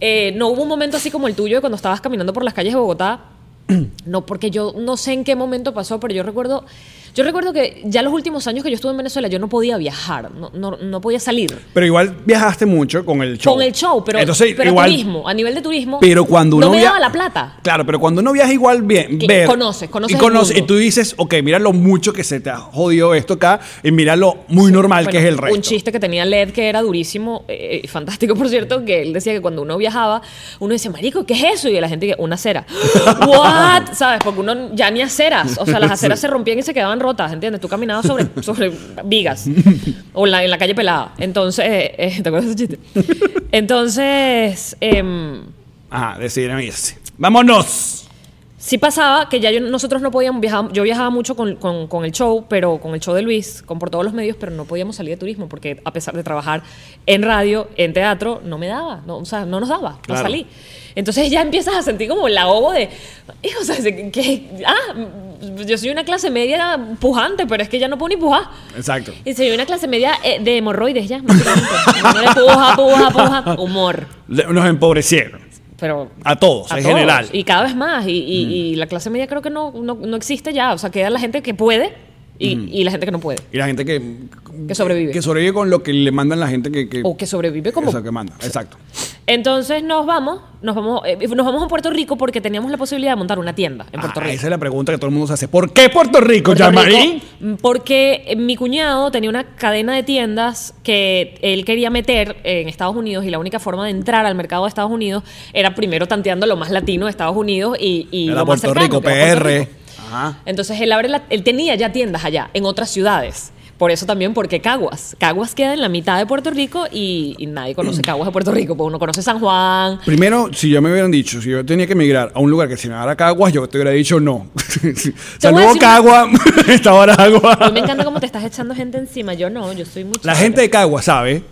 Eh, no hubo un momento así como el tuyo cuando estabas caminando por las calles de Bogotá. No, porque yo no sé en qué momento pasó, pero yo recuerdo, yo recuerdo que ya los últimos años que yo estuve en Venezuela yo no podía viajar, no, no, no podía salir. Pero igual viajaste mucho con el show. Con el show, pero, Entonces, pero igual, turismo, a nivel de turismo. Pero cuando uno no me daba la plata. Claro, pero cuando uno viaja igual bien, Que ver. conoces, conoces y, conoces, y tú dices, ok, mira lo mucho que se te ha jodido esto acá y mira lo muy normal que Bueno, es el resto. Un chiste que tenía Led que era durísimo, eh, y fantástico por cierto, que él decía que cuando uno viajaba, uno decía, marico, ¿qué es eso? Y la gente dice, una acera. ¿What? ¿Sabes? Porque uno ya ni aceras. O sea, las aceras se rompían y se quedaban rotas, ¿entiendes? Tú caminabas sobre, sobre vigas o en la, en la calle pelada. Entonces, eh, ¿te acuerdas de ese chiste? Entonces, em, Ajá, decidieron irse. ¡Vámonos! Sí pasaba que ya yo- nosotros no podíamos viajar, yo viajaba mucho con, con- con el show, pero con el show de Luis, con por todos los medios, pero no podíamos salir de turismo porque a pesar de trabajar en radio, en teatro, no me daba, no, o sea, no nos daba, Claro. no salí. Entonces ya empiezas a sentir como el ahogo de, hijo, o sea, que, ah, yo soy una clase media pujante, pero es que ya no puedo ni pujar. Exacto. Y soy una clase media eh, de hemorroides ya. No puja, puja, puja, humor. Nos empobrecieron. Pero A todos, a en todos. general. Y cada vez más. Y, y- y la clase media creo que no, no, no existe ya. O sea, queda la gente que puede y, y la gente que no puede. Y la gente que. Que sobrevive. Que sobrevive con lo que le mandan la gente que. que O que sobrevive como... Eso que manda. Exacto. Entonces nos vamos, nos vamos, eh, nos vamos a Puerto Rico porque teníamos la posibilidad de montar una tienda en Puerto Ah, Rico. Esa es la pregunta que todo el mundo se hace. ¿Por qué Puerto Rico, Yamarín? Rico, Porque eh, mi cuñado tenía una cadena de tiendas que él quería meter en Estados Unidos y la única forma de entrar al mercado de Estados Unidos era primero tanteando lo más latino de Estados Unidos y, y Era lo más Puerto cercano, Rico, Puerto PR. Rico. Ajá. Entonces él abre la- él tenía ya tiendas allá, en otras ciudades. Por eso también, porque Caguas. Caguas queda en la mitad de Puerto Rico y, y nadie conoce Caguas de Puerto Rico. Porque uno conoce San Juan. Primero, si yo me hubieran dicho, si yo tenía que emigrar a un lugar que se llamara Caguas, yo te hubiera dicho no. Saludos decir Cagua, esta hora A mí Agua. me encanta cómo te estás echando gente encima. Yo no, yo soy muy La chévere. gente de Caguas sabe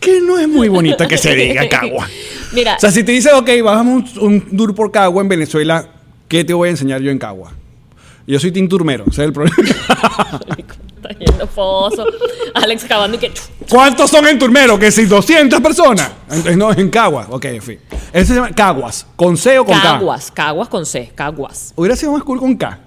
que no es muy bonita que se diga Cagua. Mira, O sea, si te dice, ok, bajamos un, un tour por Cagua en Venezuela, ¿qué te voy a enseñar yo en Cagua? Yo soy tinturmero, ese es el problema. está yendo foso. Alex acabando y que. ¿Cuántos son en Turmero? Que si 200 personas. Entonces, no, en Caguas. Ok, en fin. Ese se llama Caguas. ¿Con C o con K? Caguas, Caguas con C, Caguas. Hubiera sido más cool con K.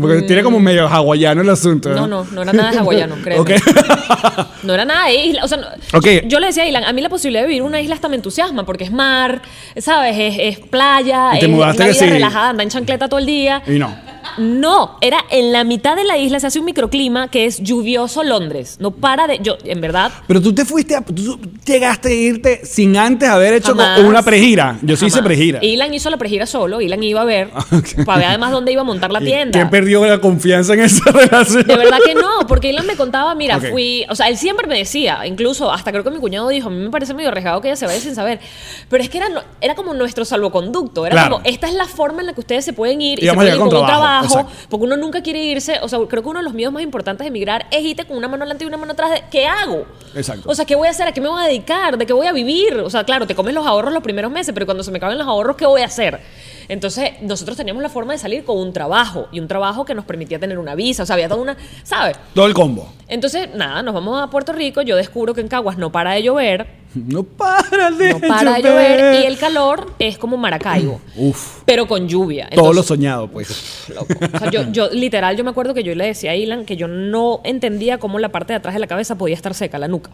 Porque tiene como medio hawaiano el asunto. Mm. No, no, no era nada de hawaiano, créeme. Ok. No era nada de isla. O sea, no- Ok. yo le decía a Ilan, a mí la posibilidad de vivir en una isla hasta me entusiasma porque es mar, ¿sabes? Es, es playa, Y te es mudaste una que vida sí. relajada, anda en chancleta todo el día. y no. No, era en la mitad de la isla, se hace un microclima que es lluvioso Londres. No para de. Yo, en verdad. Pero tú te fuiste, a, tú llegaste a irte sin antes haber hecho Jamás. una pregira. Yo sí hice jamás. pregira. Ilan hizo la pregira solo, Ilan iba a ver, Ok. para ver además dónde iba a montar la ¿Y tienda. ¿Quién perdió la confianza en esa relación? De verdad que no, porque Ilan me contaba, mira, Ok. fui, o sea, él siempre me decía, incluso hasta creo que mi cuñado dijo, a mí me parece medio arriesgado que ella se vaya sin saber, pero es que era, era como nuestro salvoconducto, era Claro. como, esta es la forma en la que ustedes se pueden ir y, Y se pueden ir con un trabajo, trabajo, exacto. porque uno nunca quiere irse, o sea, creo que uno de los miedos más importantes de emigrar es irte con una mano adelante y una mano atrás de, ¿qué hago? Exacto. O sea, ¿qué voy a hacer? ¿A qué me voy a dedicar? ¿De qué voy a vivir? O sea, claro, te comes los ahorros los primeros meses, pero cuando se me acaben los ahorros, ¿qué voy a hacer? Entonces, nosotros teníamos la forma de salir con un trabajo y un trabajo que nos permitía tener una visa, o sea, había toda una, ¿sabes? Todo el combo. Entonces, nada, nos vamos a Puerto Rico. Yo descubro que en Caguas no para de llover. No para de No para de llover. Y el calor es como Maracaibo. Uf. Pero con lluvia. Todo lo soñado, pues. loco. O sea, yo, yo, literal, yo me acuerdo que yo le decía a Ilan que yo no entendía cómo la parte de atrás de la cabeza podía estar seca, la nuca.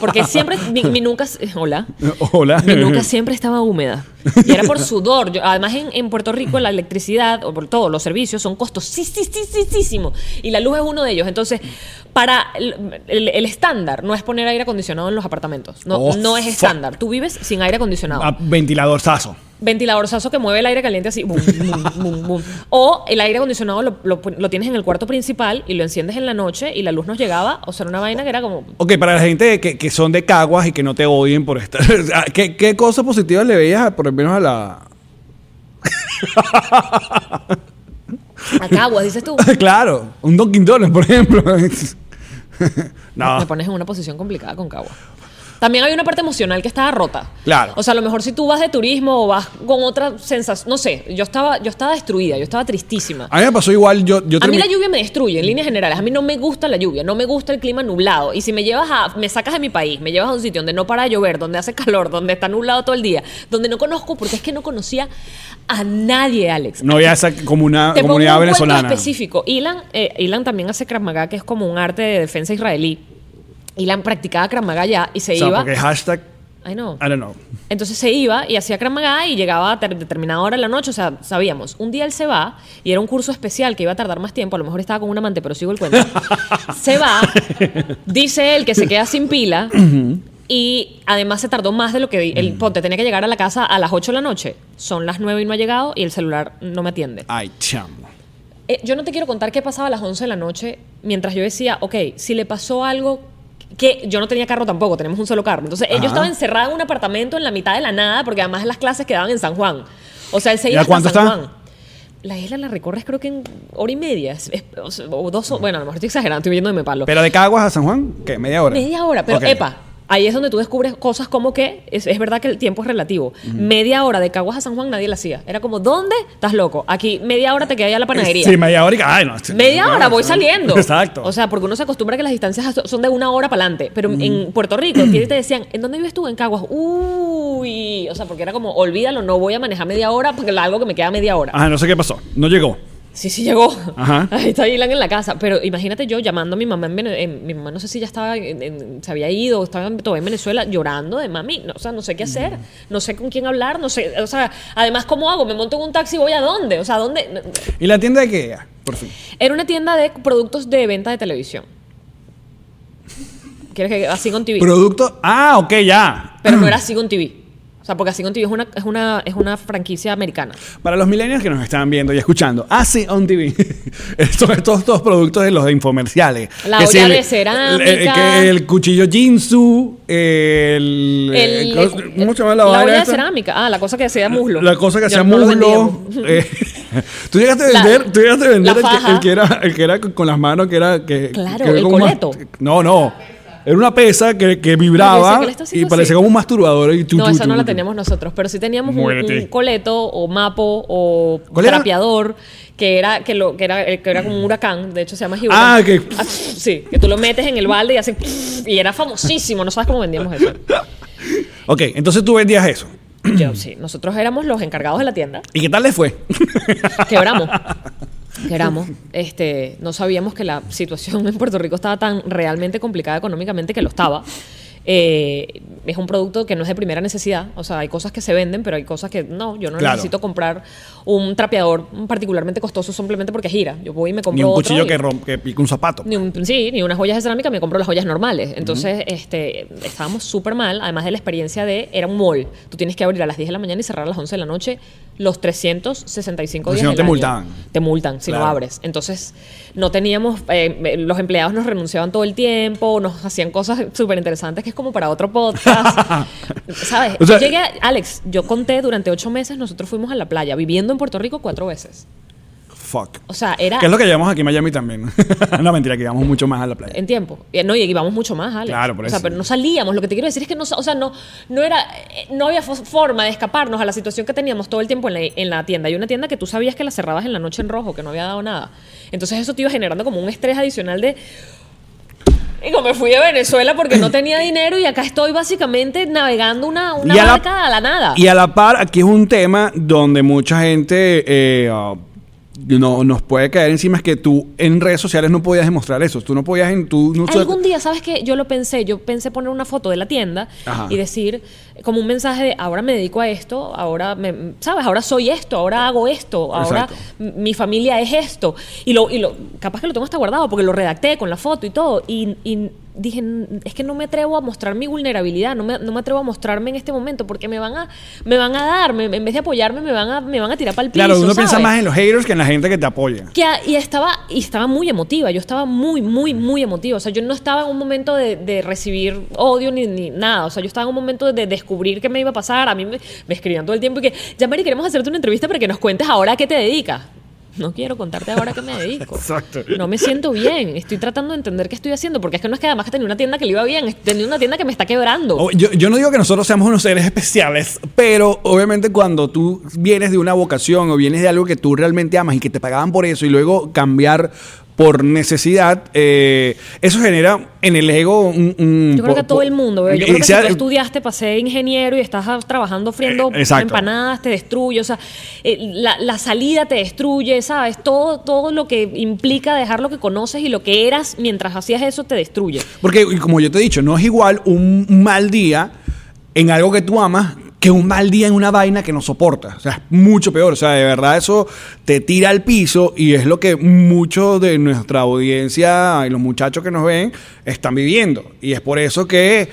Porque siempre, mi, mi nuca, hola. Hola. Mi nuca siempre estaba húmeda. Y era por sudor. Yo- además, en, en Puerto Rico la electricidad, o por todos los servicios, son costosísimos. Y la luz es uno de ellos. Entonces, para el, el- el estándar no es poner aire acondicionado en los apartamentos. No, Oh, no es estándar. Tú vives sin aire acondicionado. Ah, ventilador sazo. ventiladorzazo que mueve el aire caliente así. O el aire acondicionado lo, lo tienes en el cuarto principal y lo enciendes en la noche y la luz nos llegaba. O sea, era una vaina que era como. Ok, para la gente que, que son de Caguas y que no te odien por estar. ¿Qué, qué cosas positivas le veías, por lo menos a la. A caguas, dices tú. claro, un Dunkin' Donuts, por ejemplo. no. Me pones en una posición complicada con Cagua. También había una parte emocional que estaba rota. Claro. O sea, a lo mejor si tú vas de turismo o vas con otra sensación, no sé, yo estaba, yo estaba destruida, yo estaba tristísima. A mí me pasó igual, yo, yo A mí la lluvia me destruye en líneas generales. A mí no me gusta la lluvia, no me gusta el clima nublado. Y si me llevas a, me sacas de mi país, me llevas a un sitio donde no para de llover, donde hace calor, donde está nublado todo el día, donde no conozco, porque es que no conocía a nadie, Alex. No había esa comuna- comunidad venezolana. específico. Ilan, eh, Ilan también hace Krav Maga, que es como un arte de defensa israelí. Ilan practicaba Krav Maga ya y se O sea, iba. porque hashtag, Ay, no. I don't know. Entonces se iba y hacía Krav y llegaba a ter- determinada hora de la noche, o sea, sabíamos. Un día él se va y era un curso especial que iba a tardar más tiempo, a lo mejor estaba con un amante, pero sigo el cuento. se va, dice él que se queda sin pila y además se tardó más de lo que él, ponte, tenía que llegar a la casa a las 8 de la noche. Son las 9 y no ha llegado y el celular no me atiende. Ay, chamo. Eh, yo no te quiero contar qué pasaba a las 11 de la noche mientras yo decía, ok, si le pasó algo que yo no tenía carro tampoco, tenemos un solo carro. Entonces, Ajá. yo estaba encerrada en un apartamento en la mitad de la nada porque además las clases quedaban en San Juan. O sea, él se ¿Y iba a San está? Juan. La isla la recorres creo que en hora y media. es- o dos, bueno, a lo mejor estoy exagerando, estoy viendo de me palo. Pero de Caguas a San Juan, ¿qué? ¿Media hora? Media hora, pero epa, ahí es donde tú descubres cosas como que es, es verdad que el tiempo es relativo. Media hora de Caguas a San Juan nadie la hacía. Era como, ¿dónde? Estás loco. Aquí media hora te queda ya a la panadería. Sí, media hora y... Ay, no. Media hora voy saliendo. Exacto. O sea, porque uno se acostumbra a que las distancias son de una hora para adelante. Pero en Puerto Rico, te decían, ¿en dónde vives tú? En Caguas. Uy. O sea, porque era como, olvídalo, no voy a manejar media hora porque es algo que me queda media hora. Ajá, no sé qué pasó. No llegó. Sí, sí llegó. Ajá. Ahí está Ilan en la casa. Pero imagínate yo llamando a mi mamá en, Vene- en- mi mamá no sé si ya estaba, en- en- se había ido, estaba en- todavía en Venezuela llorando de mami. No, o sea, no sé qué hacer, no sé con quién hablar, no sé. O sea, además, ¿cómo hago? ¿Me monto en un taxi y voy a dónde? O sea, ¿dónde? ¿Y la tienda de qué era? Por fin. Era una tienda de productos de venta de televisión. ¿Quieres que así con TV? Producto... Ah, ok, ya. Pero no era así con TV. O sea, porque así con TV es una, es una, es una franquicia americana. Para los millennials que nos están viendo y escuchando, Así on TV. Estos, estos, estos productos de los infomerciales. La Que olla el- de cerámica. El, que el cuchillo Jinsu. El. El- el- ¿Cómo se llama la, vaina olla de cerámica. Ah, la cosa que hacía muslo. La cosa que hacía no muslo. eh, tú llegaste a La- vender, tú llegaste a vender la el que, faja. el que era, el que era con, las manos, que era. Que, Claro, que era el coleto. no, no. Era una pesa que, que vibraba que y parecía así. como un masturbador. Y tu, No, tu, esa no tu, la tu. teníamos nosotros, pero sí teníamos un, un coleto o mapo o trapeador que era que lo que era que era como un huracán, de hecho se llama Huracán. Ah, que- sí, que tú lo metes en el balde y hace y era famosísimo, no sabes cómo vendíamos eso. Ok, entonces tú vendías eso. Yo sí, nosotros éramos los encargados de la tienda. ¿Y qué tal les fue? Quebramos. Quebramos. Este, no sabíamos que la situación en Puerto Rico estaba tan realmente complicada económicamente que lo estaba. Eh, es un producto que no es de primera necesidad. O sea, hay cosas que se venden, pero hay cosas que no. Yo no Claro. necesito comprar un trapeador particularmente costoso simplemente porque gira. Yo voy y me compro Ni un cuchillo que, rompe, que pica un zapato. ni un- sí, ni unas joyas de cerámica, me compro las joyas normales. Entonces, este, estábamos súper mal, además de la experiencia de, era un mall. Tú tienes que abrir a las 10 de la mañana y cerrar a las 11 de la noche los 365 Porque días si no del te año. multaban. Te multan si Claro. no abres. Entonces, no teníamos, eh, los empleados nos renunciaban todo el tiempo, nos hacían cosas súper interesantes que es como para otro podcast. ¿Sabes? O sea- yo llegué, a- Alex, yo conté durante ocho meses, nosotros fuimos a la playa, viviendo en Puerto Rico cuatro veces. Fuck. O sea, era... Que es lo que llevamos aquí en Miami también. no, mentira, que llevamos mucho más a la playa. En tiempo. Y, No, y íbamos mucho más, Alex. Claro, por O sea, eso. pero no salíamos. Lo que te quiero decir es que no, o sea, no, no era, eh, no había fo- forma de escaparnos a la situación que teníamos todo el tiempo en la, en la tienda. Hay una tienda que tú sabías que la cerrabas en la noche en rojo, que no había dado nada. Entonces eso te iba generando como un estrés adicional de... Y como me fui de Venezuela porque no tenía dinero y acá estoy básicamente navegando una, una Y a la- barca a la nada. Y a la par, aquí es un tema donde mucha gente eh, no, nos puede caer encima. Es que tú en redes sociales no podías demostrar eso. Tú no podías en tú no Algún día, ¿sabes qué? Yo lo pensé, yo pensé poner una foto de la tienda Ajá. y decir como un mensaje de ahora me dedico a esto, ahora me, ¿sabes? Ahora soy esto, ahora hago esto, ahora Exacto. mi familia es esto. Y lo, y lo capaz que lo tengo hasta guardado porque lo redacté con la foto y todo y, y dije, "N- es que no me atrevo a mostrar mi vulnerabilidad, no me, no me atrevo a mostrarme en este momento porque me van a, me van a dar, me- en vez de apoyarme, me van a, me van a tirar para el piso. Claro, uno piensa más en los haters que en la gente que te apoya. Que y estaba y estaba muy emotiva yo estaba muy muy muy emotiva o sea yo no estaba en un momento de, de recibir odio ni, ni nada o sea yo estaba en un momento de descubrir qué me iba a pasar a mí me, me escribían todo el tiempo y que ya Mari queremos hacerte una entrevista para que nos cuentes ahora a qué te dedicas no quiero contarte ahora a qué me dedico. Exacto. No me siento bien. Estoy tratando de entender qué estoy haciendo. Porque es que no es que además que tenía una tienda que le iba bien. Tenía una tienda que me está quebrando. O- Yo, yo no digo que nosotros seamos unos seres especiales, pero obviamente cuando tú vienes de una vocación o vienes de algo que tú realmente amas y que te pagaban por eso y luego cambiar por necesidad, eh, eso genera en el ego un... un- Yo creo que todo el mundo. Yo creo que si tú estudiaste para ser ingeniero y estás ah, trabajando friendo Eh, empanadas, te destruye. O sea, eh, la, la salida te destruye, ¿sabes? Todo, todo lo que implica dejar lo que conoces y lo que eras mientras hacías eso te destruye. Porque, como yo te he dicho, no es igual un mal día en algo que tú amas que un mal día en una vaina que no soportas. O sea, es mucho peor. O sea, de verdad eso te tira al piso y es lo que muchos de nuestra audiencia y los muchachos que nos ven están viviendo. Y es por eso que,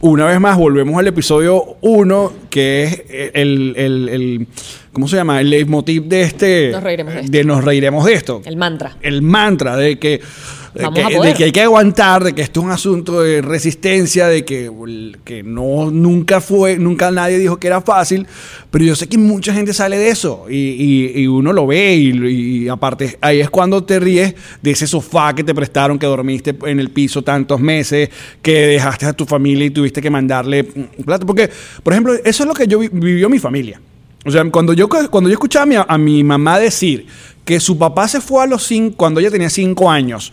una vez más, volvemos al episodio 1, que es el, el- el- ¿cómo se llama? El leitmotiv de este... Nos reiremos de esto. de nos reiremos de esto El mantra. el mantra de que, Vamos que, a de que hay que aguantar, de que esto es un asunto de resistencia, de que, que no nunca fue, nunca nadie dijo que era fácil, pero yo sé que mucha gente sale de eso y, y- y uno lo ve y, y aparte ahí es cuando te ríes de ese sofá que te prestaron, que dormiste en el piso tantos meses, que dejaste a tu familia y tuviste que mandarle plata, porque por ejemplo eso es lo que yo vi- vivió mi familia. O sea, cuando yo, cuando yo escuchaba a mi, a mi mamá decir que su papá se fue a los cinco, cuando ella tenía cinco años,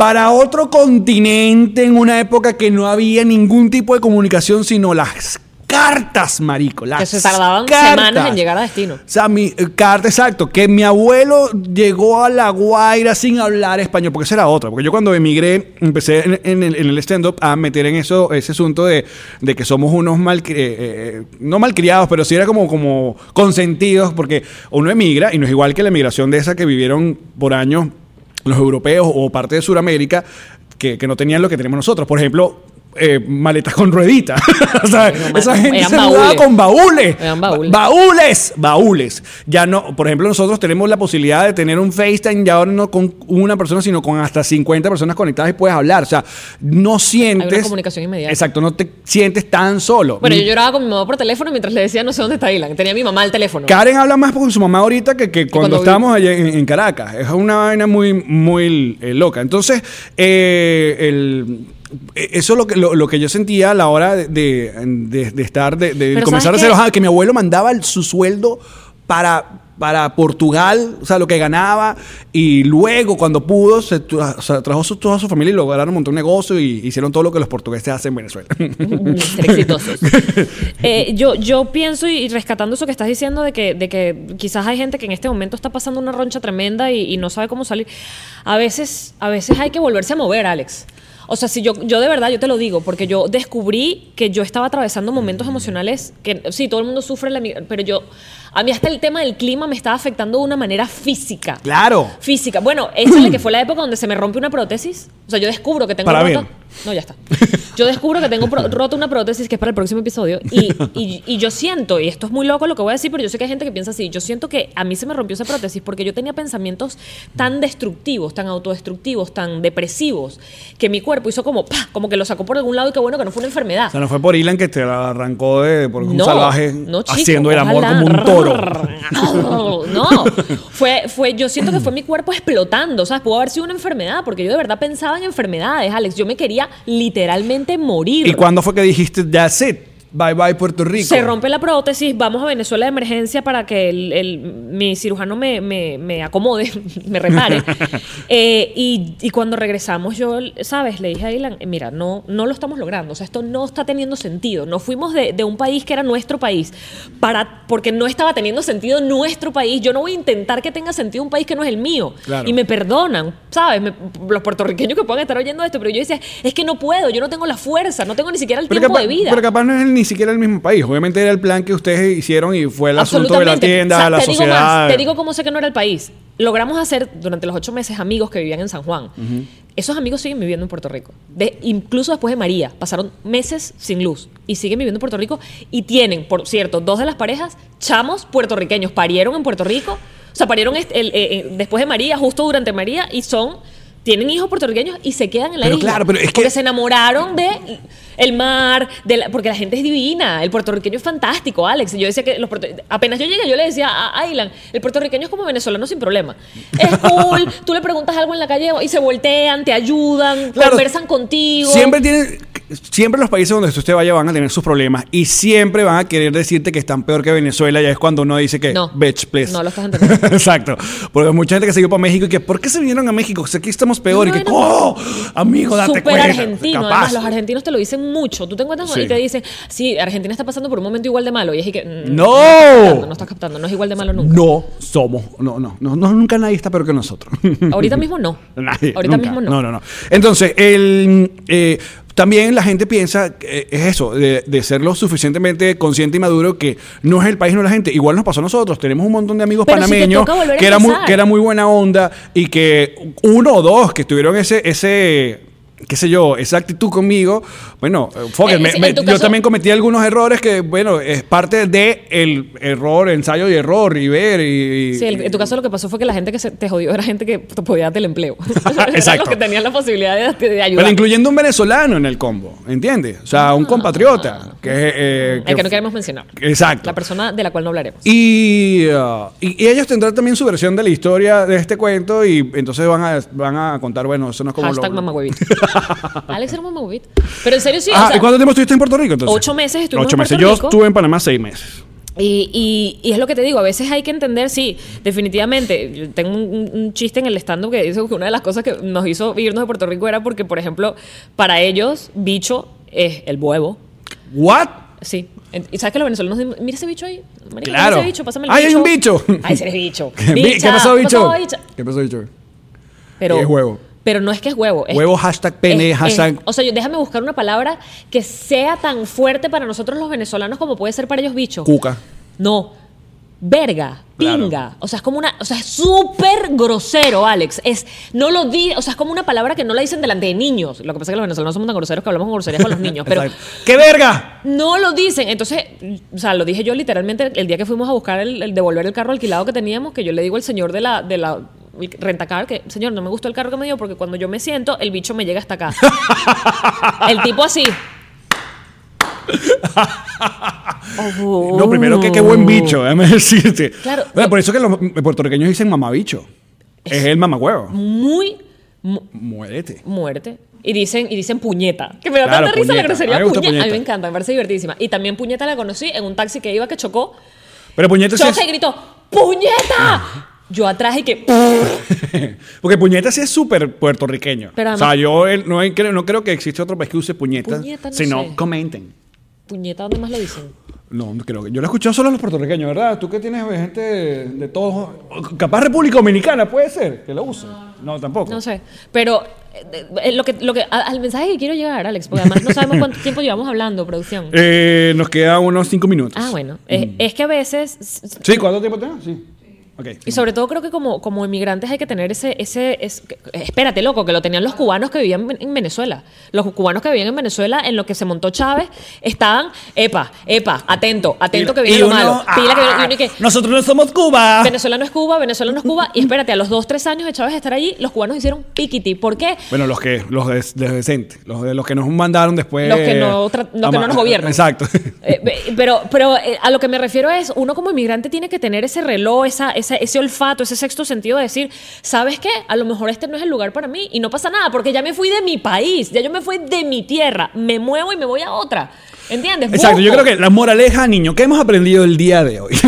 para otro continente en una época que no había ningún tipo de comunicación, sino las cartas, marico. Las Que se tardaban cartas. semanas en llegar a destino. O sea, mi eh, carta, exacto, que mi abuelo llegó a La Guaira sin hablar español, porque esa era otra. Porque yo cuando emigré, empecé en, en el, el stand-up a meter en eso, ese asunto de, de que somos unos mal, no malcriados, pero sí era como, como consentidos, porque uno emigra y no es igual que la emigración de esa que vivieron por años los europeos o parte de Sudamérica, que, que no tenían lo que tenemos nosotros. Por ejemplo, eh, maletas con rueditas. o sea, esa gente se mudaba con baúles. Eran baúles. Ba- baúles, baúles. Ya no, por ejemplo, nosotros tenemos la posibilidad de tener un FaceTime ya ahora no con una persona, sino con hasta 50 personas conectadas y puedes hablar. O sea, no sientes. comunicación inmediata. Exacto, no te sientes tan solo. Bueno, Mi- yo lloraba con mi mamá por teléfono mientras le decía no sé dónde está Ilan. Tenía mi mamá al teléfono. Karen habla más con su mamá ahorita que, que cuando, cuando estábamos allá en, en Caracas. Es una vaina muy, muy eh, loca. Entonces, eh, el- eso es lo que, lo, lo que yo sentía a la hora de, de- estar, de, de comenzar a ¿sabes hacer los- ah, que mi abuelo mandaba el- su sueldo para, para Portugal, o sea, lo que ganaba, y luego cuando pudo, se, tra- o sea, trajo su- toda su familia y lograron montar un negocio y hicieron todo lo que los portugueses hacen en Venezuela. ser exitosos. Eh, yo, yo pienso y, y rescatando eso que estás diciendo de que, de que quizás hay gente que en este momento está pasando una roncha tremenda y, y no sabe cómo salir. A veces, a veces hay que volverse a mover, Alex. O sea, si yo, yo de verdad, yo te lo digo, porque yo descubrí que yo estaba atravesando momentos emocionales que sí, todo el mundo sufre, la, pero yo, a mí hasta el tema del clima me estaba afectando de una manera física. claro. Física. Bueno, échale que fue la época donde se me rompe una prótesis. O sea, yo descubro que tengo Para rota. bien. No, ya está. Yo descubro que tengo rota una prótesis que es para el próximo episodio. Y, y- y yo siento, y esto es muy loco lo que voy a decir, pero yo sé que hay gente que piensa así. Yo siento que a mí se me rompió esa prótesis porque yo tenía pensamientos tan destructivos, tan autodestructivos, tan depresivos, que mi cuerpo hizo como, ¡pah! como que lo sacó por algún lado y qué bueno que no fue una enfermedad. O sea, no fue por Ilan que te la arrancó de por un No, salvaje no, chico, haciendo el amor ojalá. como un toro. No, fue, fue, yo siento que fue mi cuerpo explotando, ¿sabes? Pudo haber sido una enfermedad, porque yo de verdad pensaba en enfermedades, Alex. Yo me quería literalmente morir. ¿Y cuándo fue que dijiste, that's it? Bye bye Puerto Rico. Se rompe la prótesis, vamos a Venezuela de emergencia para que el, el- mi cirujano me, me- me acomode, me repare. Eh, y, y cuando regresamos, yo, ¿sabes? Le dije a eh, mira, no, no lo estamos logrando, o sea, esto no está teniendo sentido. Nos fuimos de, de un país que era nuestro país, para, porque no estaba teniendo sentido nuestro país. Yo no voy a intentar que tenga sentido un país que no es el mío. Claro. Y me perdonan, ¿sabes? Me- los puertorriqueños que puedan estar oyendo esto, pero yo decía, es que no puedo, yo no tengo la fuerza, no tengo ni siquiera el Pero tiempo capaz, de vida. pero capaz no es ni siquiera el mismo país. Obviamente era el plan que ustedes hicieron y fue el asunto de la tienda, O sea, la te digo sociedad. más, te digo cómo sé que no era el país. Logramos hacer durante los ocho meses amigos que vivían en San Juan. Esos amigos siguen viviendo en Puerto Rico. De, incluso después de María. Pasaron meses sin luz y siguen viviendo en Puerto Rico. Y tienen, por cierto, dos de las parejas, chamos puertorriqueños. Parieron en Puerto Rico. O sea, parieron el- eh, eh, después de María, justo durante María, y son. Tienen hijos puertorriqueños y se quedan en la Pero isla. claro, pero es que- Porque se enamoraron de el mar, de la- porque la gente es divina. El puertorriqueño es fantástico, Alex. Yo decía que los apenas yo llegué, yo le decía a Aylan, el puertorriqueño es como venezolano sin problema. Es cool, tú le preguntas algo en la calle y se voltean, te ayudan, Claro, conversan contigo. Siempre tienen. Siempre los países donde usted vaya van a tener sus problemas y siempre van a querer decirte que están peor que Venezuela. Ya es cuando uno dice que, No. bitch, please. No lo estás entendiendo. Exacto. Porque mucha gente que se ido para México y que, ¿por qué se vinieron a México? Si aquí estamos peor. y que, No, no, ¡oh! Amigo, date Súper cuenta. argentino. Capaz. Además, los argentinos te lo dicen mucho. Tú te encuentras Sí. y te dicen, sí, Argentina está pasando por un momento igual de malo. Y es que. mm, ¡No! estás captando, No estás captando, no es igual de malo nunca. No somos. No, no, no, no, Nunca nadie está peor que nosotros. Ahorita mismo no. Nadie. Ahorita nunca. mismo no. No, no, no. Entonces, el, eh, también la gente piensa, que es eso, de, de ser lo suficientemente consciente y maduro que no es el país, no es la gente. Igual nos pasó a nosotros. Tenemos un montón de amigos Pero panameños que, era muy, que era muy buena onda y que uno o dos que tuvieron ese... ese qué sé yo, esa actitud conmigo, bueno, eh, fuck Eh, me- me- yo también cometí algunos errores que, bueno, es parte de el error, ensayo y error, y ver y... Sí, el- en tu caso lo que pasó fue que la gente que se te jodió era gente que te podía darte el empleo. Exacto. los que tenían la posibilidad de, de ayudar. Pero incluyendo un venezolano en el combo, ¿entiendes? O sea, un compatriota. Que, eh, el que no queremos mencionar. Exacto. La persona de la cual no hablaremos. Y, uh, y, y ellos tendrán también su versión de la historia de este cuento y entonces van a, van a contar, bueno, eso no es como Hashtag lo... Alex era mamagüevito. Pero en serio sí. Ah, o sea, ¿y cuánto tiempo estuviste en Puerto Rico entonces? Ocho meses estuvimos Ocho en meses. Puerto Yo Rico. estuve en Panamá seis meses. Y, y- y es lo que te digo, a veces hay que entender, sí, definitivamente. Yo tengo un, un chiste en el stand-up que dice que una de las cosas que nos hizo irnos de Puerto Rico era porque, por ejemplo, para ellos, bicho es el huevo. ¿What? Sí. ¿Y sabes que los venezolanos dicen, mira ese bicho ahí? Marica, Claro. ese bicho, pásame el ¡Ay, hay bicho. un bicho! Ay, ese eres bicho. ¿Qué, Bicha, ¿Qué pasó, bicho? bicha? ¿Qué pasó, bicho? Pero, Y es huevo. Pero no es que es huevo. es- Huevo, hashtag pene, es- es- hashtag- o sea, yo, déjame buscar una palabra que sea tan fuerte para nosotros los venezolanos como puede ser para ellos bicho. Cuca. No. Verga, Claro. pinga. O sea, es como una. O sea, es súper grosero, Alex. Es. No lo di. O sea, es como una palabra que no la dicen delante de niños. Lo que pasa es que los venezolanos somos tan groseros que hablamos con groserías con los niños. Pero. ¡Qué verga! no lo dicen. Entonces, o sea, lo dije yo literalmente el día que fuimos a buscar el, el devolver el carro alquilado que teníamos, que yo le digo al señor de la, de la rentacar que, señor, no me gustó el carro que me dio porque cuando yo me siento, el bicho me llega hasta acá. el tipo así. No, primero que qué buen bicho, déjame decirte. Claro. Bueno, por eso que los puertorriqueños dicen mamabicho. Es el mamahuevo. Muy mu- Muérete. muerte. Y dicen, y dicen puñeta. Que me da Claro, tanta risa la grosería A puñeta. A mí me encanta, me parece divertidísima. Y también puñeta la conocí en un taxi que iba que chocó. Pero puñeta sí Choca y es... gritó, ¡puñeta! Yo atrás y que. Porque puñeta sí es súper puertorriqueño. Pero o sea, yo eh, no, hay- creo, no creo que existe otro país que use puñeta. Puñeta, no si no, sé. comenten. ¿Puñeta dónde más lo dicen? No, creo que. Yo lo he escuchado solo a los puertorriqueños, ¿verdad? Tú que tienes gente de, de todos. Capaz República Dominicana puede ser que lo use. No, tampoco. No sé. Pero eh, eh, lo que, lo que, al mensaje que quiero llegar, Alex, porque además no sabemos cuánto tiempo llevamos hablando, producción. Eh, nos quedan unos cinco minutos. Ah, bueno. Es, es que a veces. ¿Sí? ¿Cuánto tiempo tenemos? Sí. Y sobre todo creo que como, como inmigrantes hay que tener ese, ese, es- que- espérate, loco, que lo tenían los cubanos que vivían en- en Venezuela. Los cubanos que vivían en Venezuela, en lo que se montó Chávez, estaban, epa, epa, atento, atento que viene Y lo uno, malo. Pila que viene- y uno y que, Nosotros no somos Cuba. Venezuela no es Cuba, Venezuela no es Cuba. Y espérate, a los dos, tres años de Chávez estar allí, los cubanos hicieron piquiti. ¿Por qué? Bueno, los que, los des- de- decentes, los de los que nos mandaron después. Los que no tra- los que no nos gobiernan. Exacto. Eh, pero pero eh, a lo que me refiero es, uno como inmigrante tiene que tener ese reloj, esa, esa- ese olfato, ese sexto sentido de decir, ¿sabes qué? A lo mejor este no es el lugar para mí y no pasa nada, porque ya me fui de mi país, ya yo me fui de mi tierra, me muevo y me voy a otra. ¿Entiendes? Exacto, yo creo que la moraleja, niño, ¿qué hemos aprendido el día de hoy?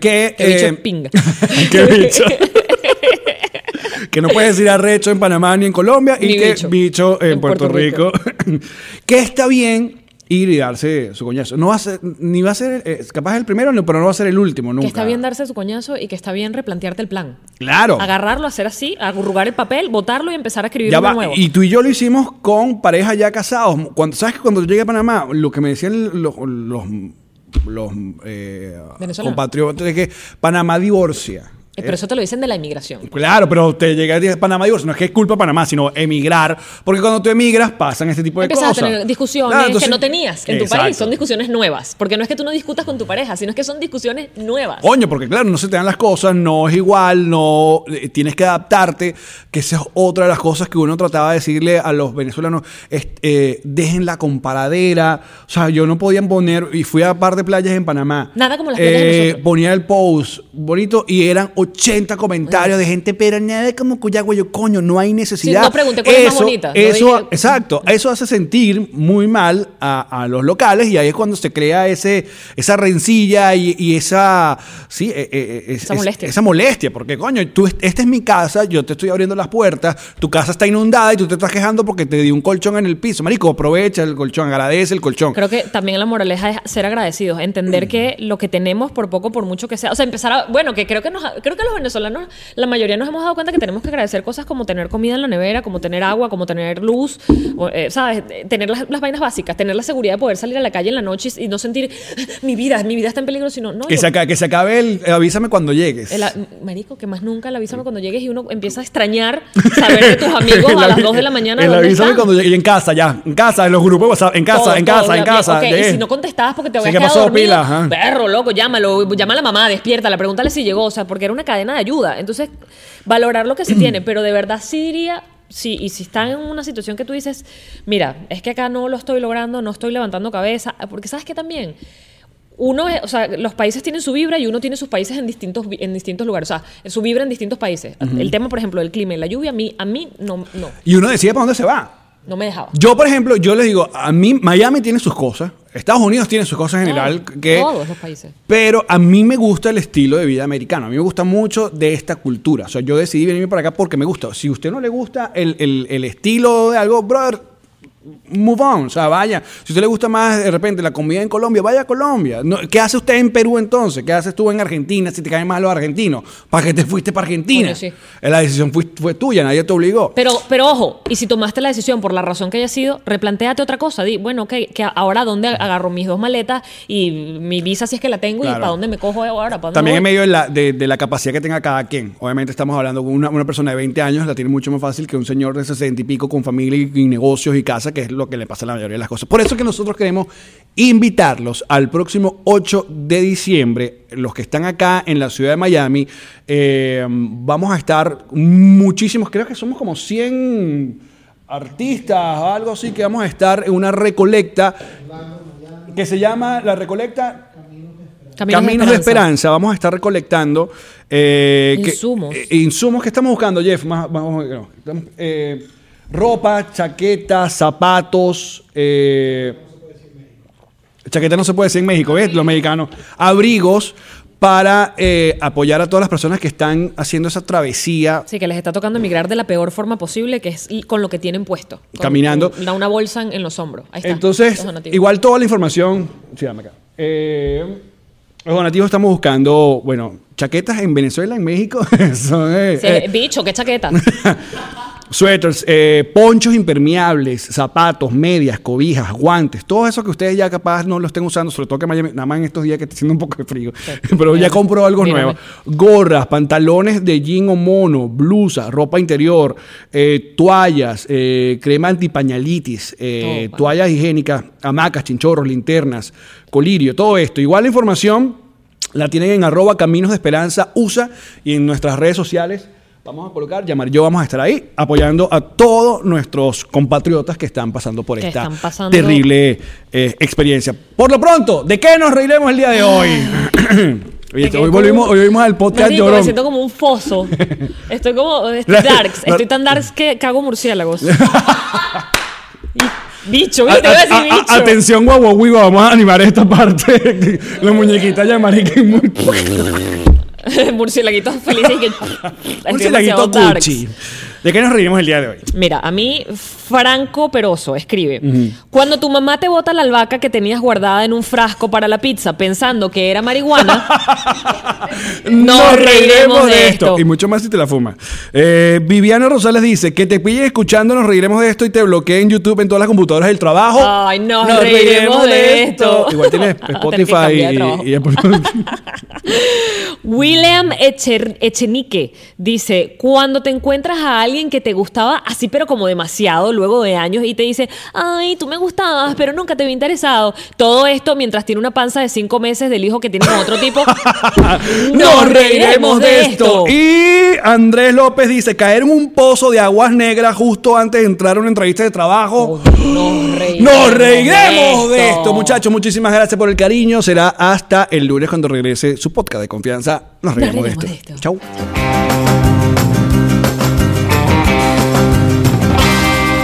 que, Que bicho eh, pinga. que bicho. que no puedes decir arrecho en Panamá ni en Colombia y Ni que bicho. bicho, en, En Puerto, Puerto Rico. que está bien ir y darse su coñazo. No va a ser, ni va a ser, eh, capaz el primero, pero no va a ser el último nunca. Que está bien darse su coñazo y que está bien replantearte el plan. Claro. Agarrarlo, hacer así, arrugar el papel, botarlo y empezar a escribir uno nuevo. Y tú y yo lo hicimos con parejas ya casados. Cuando, ¿Sabes que cuando llegué a Panamá, lo que me decían los, los, los, eh, compatriotas es que Panamá divorcia. Eh, Pero eso te lo dicen de la inmigración. Claro, pero te llega a Panamá digo, no es que es culpa de Panamá, sino emigrar, porque cuando tú emigras pasan este tipo de Empiezas cosas. a tener discusiones Claro, entonces- que no tenías en tu país. Son discusiones nuevas. Porque no es que tú no discutas con tu pareja, sino es que son discusiones nuevas. Coño, porque claro, no se te dan las cosas, no es igual, no eh, tienes que adaptarte, que esa es otra de las cosas que uno trataba de decirle a los venezolanos, es, eh, dejen la comparadera, o sea, yo no podía poner, y fui a par de playas en Panamá. Nada como las playas de nosotros. Ponía el post bonito y eran 80 comentarios de gente, pero nada como Cuyagua, yo coño, no hay necesidad. Sí, no pregunté cuál es más bonita, Eso, exacto, eso hace sentir muy mal a, a los locales y ahí es cuando se crea ese, esa rencilla y, y esa, sí, eh, eh, es- Esa es- molestia. esa molestia, porque coño, tú, esta es mi casa, yo te estoy abriendo las puertas, tu casa está inundada y tú te estás quejando porque te di un colchón en el piso. Marico, aprovecha el colchón, agradece el colchón. Creo que también la moraleja es ser agradecidos, entender que lo que tenemos, por poco, por mucho que sea, o sea, empezar a, bueno, que creo que nos, creo que los venezolanos, la mayoría nos hemos dado cuenta que tenemos que agradecer cosas como tener comida en la nevera, como tener agua, como tener luz, o, eh, sabes, Eh, tener las, las vainas básicas, tener la seguridad de poder salir a la calle en la noche y no sentir mi vida, mi vida está en peligro, sino no. que, yo- se aca- que se acabe el, eh, avísame cuando llegues. el marico, que más nunca el avísame cuando llegues y uno empieza a extrañar saber de tus amigos a las avi- 2 de la mañana. El ¿dónde avísame cuando llegue y en casa ya, en casa, en los grupos de WhatsApp, en casa, Todo, en todo, casa, en casa. Y si no contestabas porque te Sí, habías ¿qué quedado dormido, pila? Perro, loco, llámalo, llama a la mamá, despiértala, pregúntale si llegó, o sea, porque era una cadena de ayuda. Entonces, valorar lo que se tiene, pero de verdad sí diría, sí, y si están en una situación que tú dices, mira, es que acá no lo estoy logrando, no estoy levantando cabeza, porque sabes que también uno es, o sea, los países tienen su vibra y uno tiene sus países en distintos, en distintos lugares, o sea, su vibra en distintos países. El tema, por ejemplo, del clima y la lluvia, a mí, a mí no, no, Y uno decide para dónde se va. No me dejaba. Yo, por ejemplo, yo les digo, a mí Miami tiene sus cosas, Estados Unidos tiene sus cosas en general, que, todos los países. pero a mí me gusta el estilo de vida americano, a mí me gusta mucho de esta cultura, o sea, yo decidí venirme para acá porque me gusta. Si a usted no le gusta el, el- el estilo de algo, brother, move on, o sea, vaya. Si a usted le gusta más de repente la comida en Colombia, vaya a Colombia. No, ¿Qué hace usted en Perú entonces? ¿Qué haces tú en Argentina si te caen mal los argentinos? ¿Para qué te fuiste para Argentina? Sí. La decisión fue, fue tuya, nadie te obligó. Pero, pero ojo, y si tomaste la decisión por la razón que haya sido, replantéate otra cosa. Di, bueno, ok, que ahora dónde agarro mis dos maletas y mi visa si es que la tengo y para dónde me cojo ahora. ¿Para También en medio de la, de, de la capacidad que tenga cada quien. Obviamente estamos hablando con una, una persona de 20 años, la tiene mucho más fácil que un señor de 60 y pico con familia y, y negocios y casa, que es lo que le pasa a la mayoría de las cosas. Por eso que nosotros queremos invitarlos al próximo 8 de diciembre, los que están acá en la ciudad de Miami, eh, vamos a estar muchísimos, creo que somos como 100 artistas o algo así, que vamos a estar en una recolecta que se llama la recolecta Caminos, de, Esperanza. Vamos a estar recolectando eh, que- Insumos. eh, insumos que estamos buscando, Jeff. Más, más- no, estamos, eh, ropa, chaquetas, zapatos. Eh, chaqueta no se puede decir en México, ¿ves? Los mexicanos. Abrigos para eh, apoyar a todas las personas que están haciendo esa travesía Sí, que les está tocando emigrar de la peor forma posible, que es con lo que tienen puesto. Con- Caminando. con la- una bolsa en, en los hombros. Ahí está. Entonces, igual toda la información. Sí, dame acá. Eh, los donativos estamos buscando, bueno, chaquetas en Venezuela, en México. son, eh, Sí, eh, bicho, qué chaqueta. suéteres, eh, ponchos impermeables, zapatos, medias, cobijas, guantes, todo eso que ustedes ya capaz no lo estén usando, sobre todo que Miami- nada más en estos días que está haciendo un poco de frío, pero ya compró algo Mírame. nuevo. Gorras, pantalones de jean o mono, blusa, ropa interior, eh, toallas, eh, crema antipañalitis, eh, Oh, wow. toallas higiénicas, hamacas, chinchorros, linternas, colirio, todo esto. Igual la información la tienen en arroba Caminos de Esperanza USA y en nuestras redes sociales. Vamos a colocar, llamar yo, vamos a estar ahí apoyando a todos nuestros compatriotas que están pasando por Que esta pasando- terrible eh, experiencia. Por lo pronto, ¿de qué nos reiremos el día de hoy? Oye, que hoy, como- volvimos, hoy volvimos al podcast Marico, me siento como un foso. Estoy como. Estoy darks. Estoy tan darks que cago murciélagos. Y- bicho, ¿viste? Te a a- decir a- bicho. atención, guau, guau, guau, vamos a animar esta parte. La muñequita ya marica Murciélaguitos felices y que. es Un cielaguito demasiado darks. Gucci. ¿De qué nos reiremos el día de hoy? Mira, a mí Franco Peroso escribe, cuando tu mamá te bota la albahaca que tenías guardada en un frasco para la pizza pensando que era marihuana, nos reiremos de esto. Y mucho más si te la fumas. Eh, Viviana Rosales dice que te pillen escuchando, nos reiremos de esto y te bloqueen YouTube en todas las computadoras del trabajo. Ay, nos reiremos de esto. Igual tienes Spotify y, y. William Echer- Echenique dice, cuando te encuentras a alguien que te gustaba así pero como demasiado luego de años y te dice, ay, tú me gustabas pero nunca te había interesado. Todo esto mientras tiene una panza de cinco meses del hijo que tiene con otro tipo. Nos reiremos de esto. Y Andrés López dice, caer en un pozo de aguas negras justo antes de entrar a una entrevista de trabajo. Nos reiremos, Nos reiremos de esto, muchachos. Muchísimas gracias por el cariño. Será hasta el lunes cuando regrese su podcast de confianza. Nos reiremos, reiremos de esto. Chau.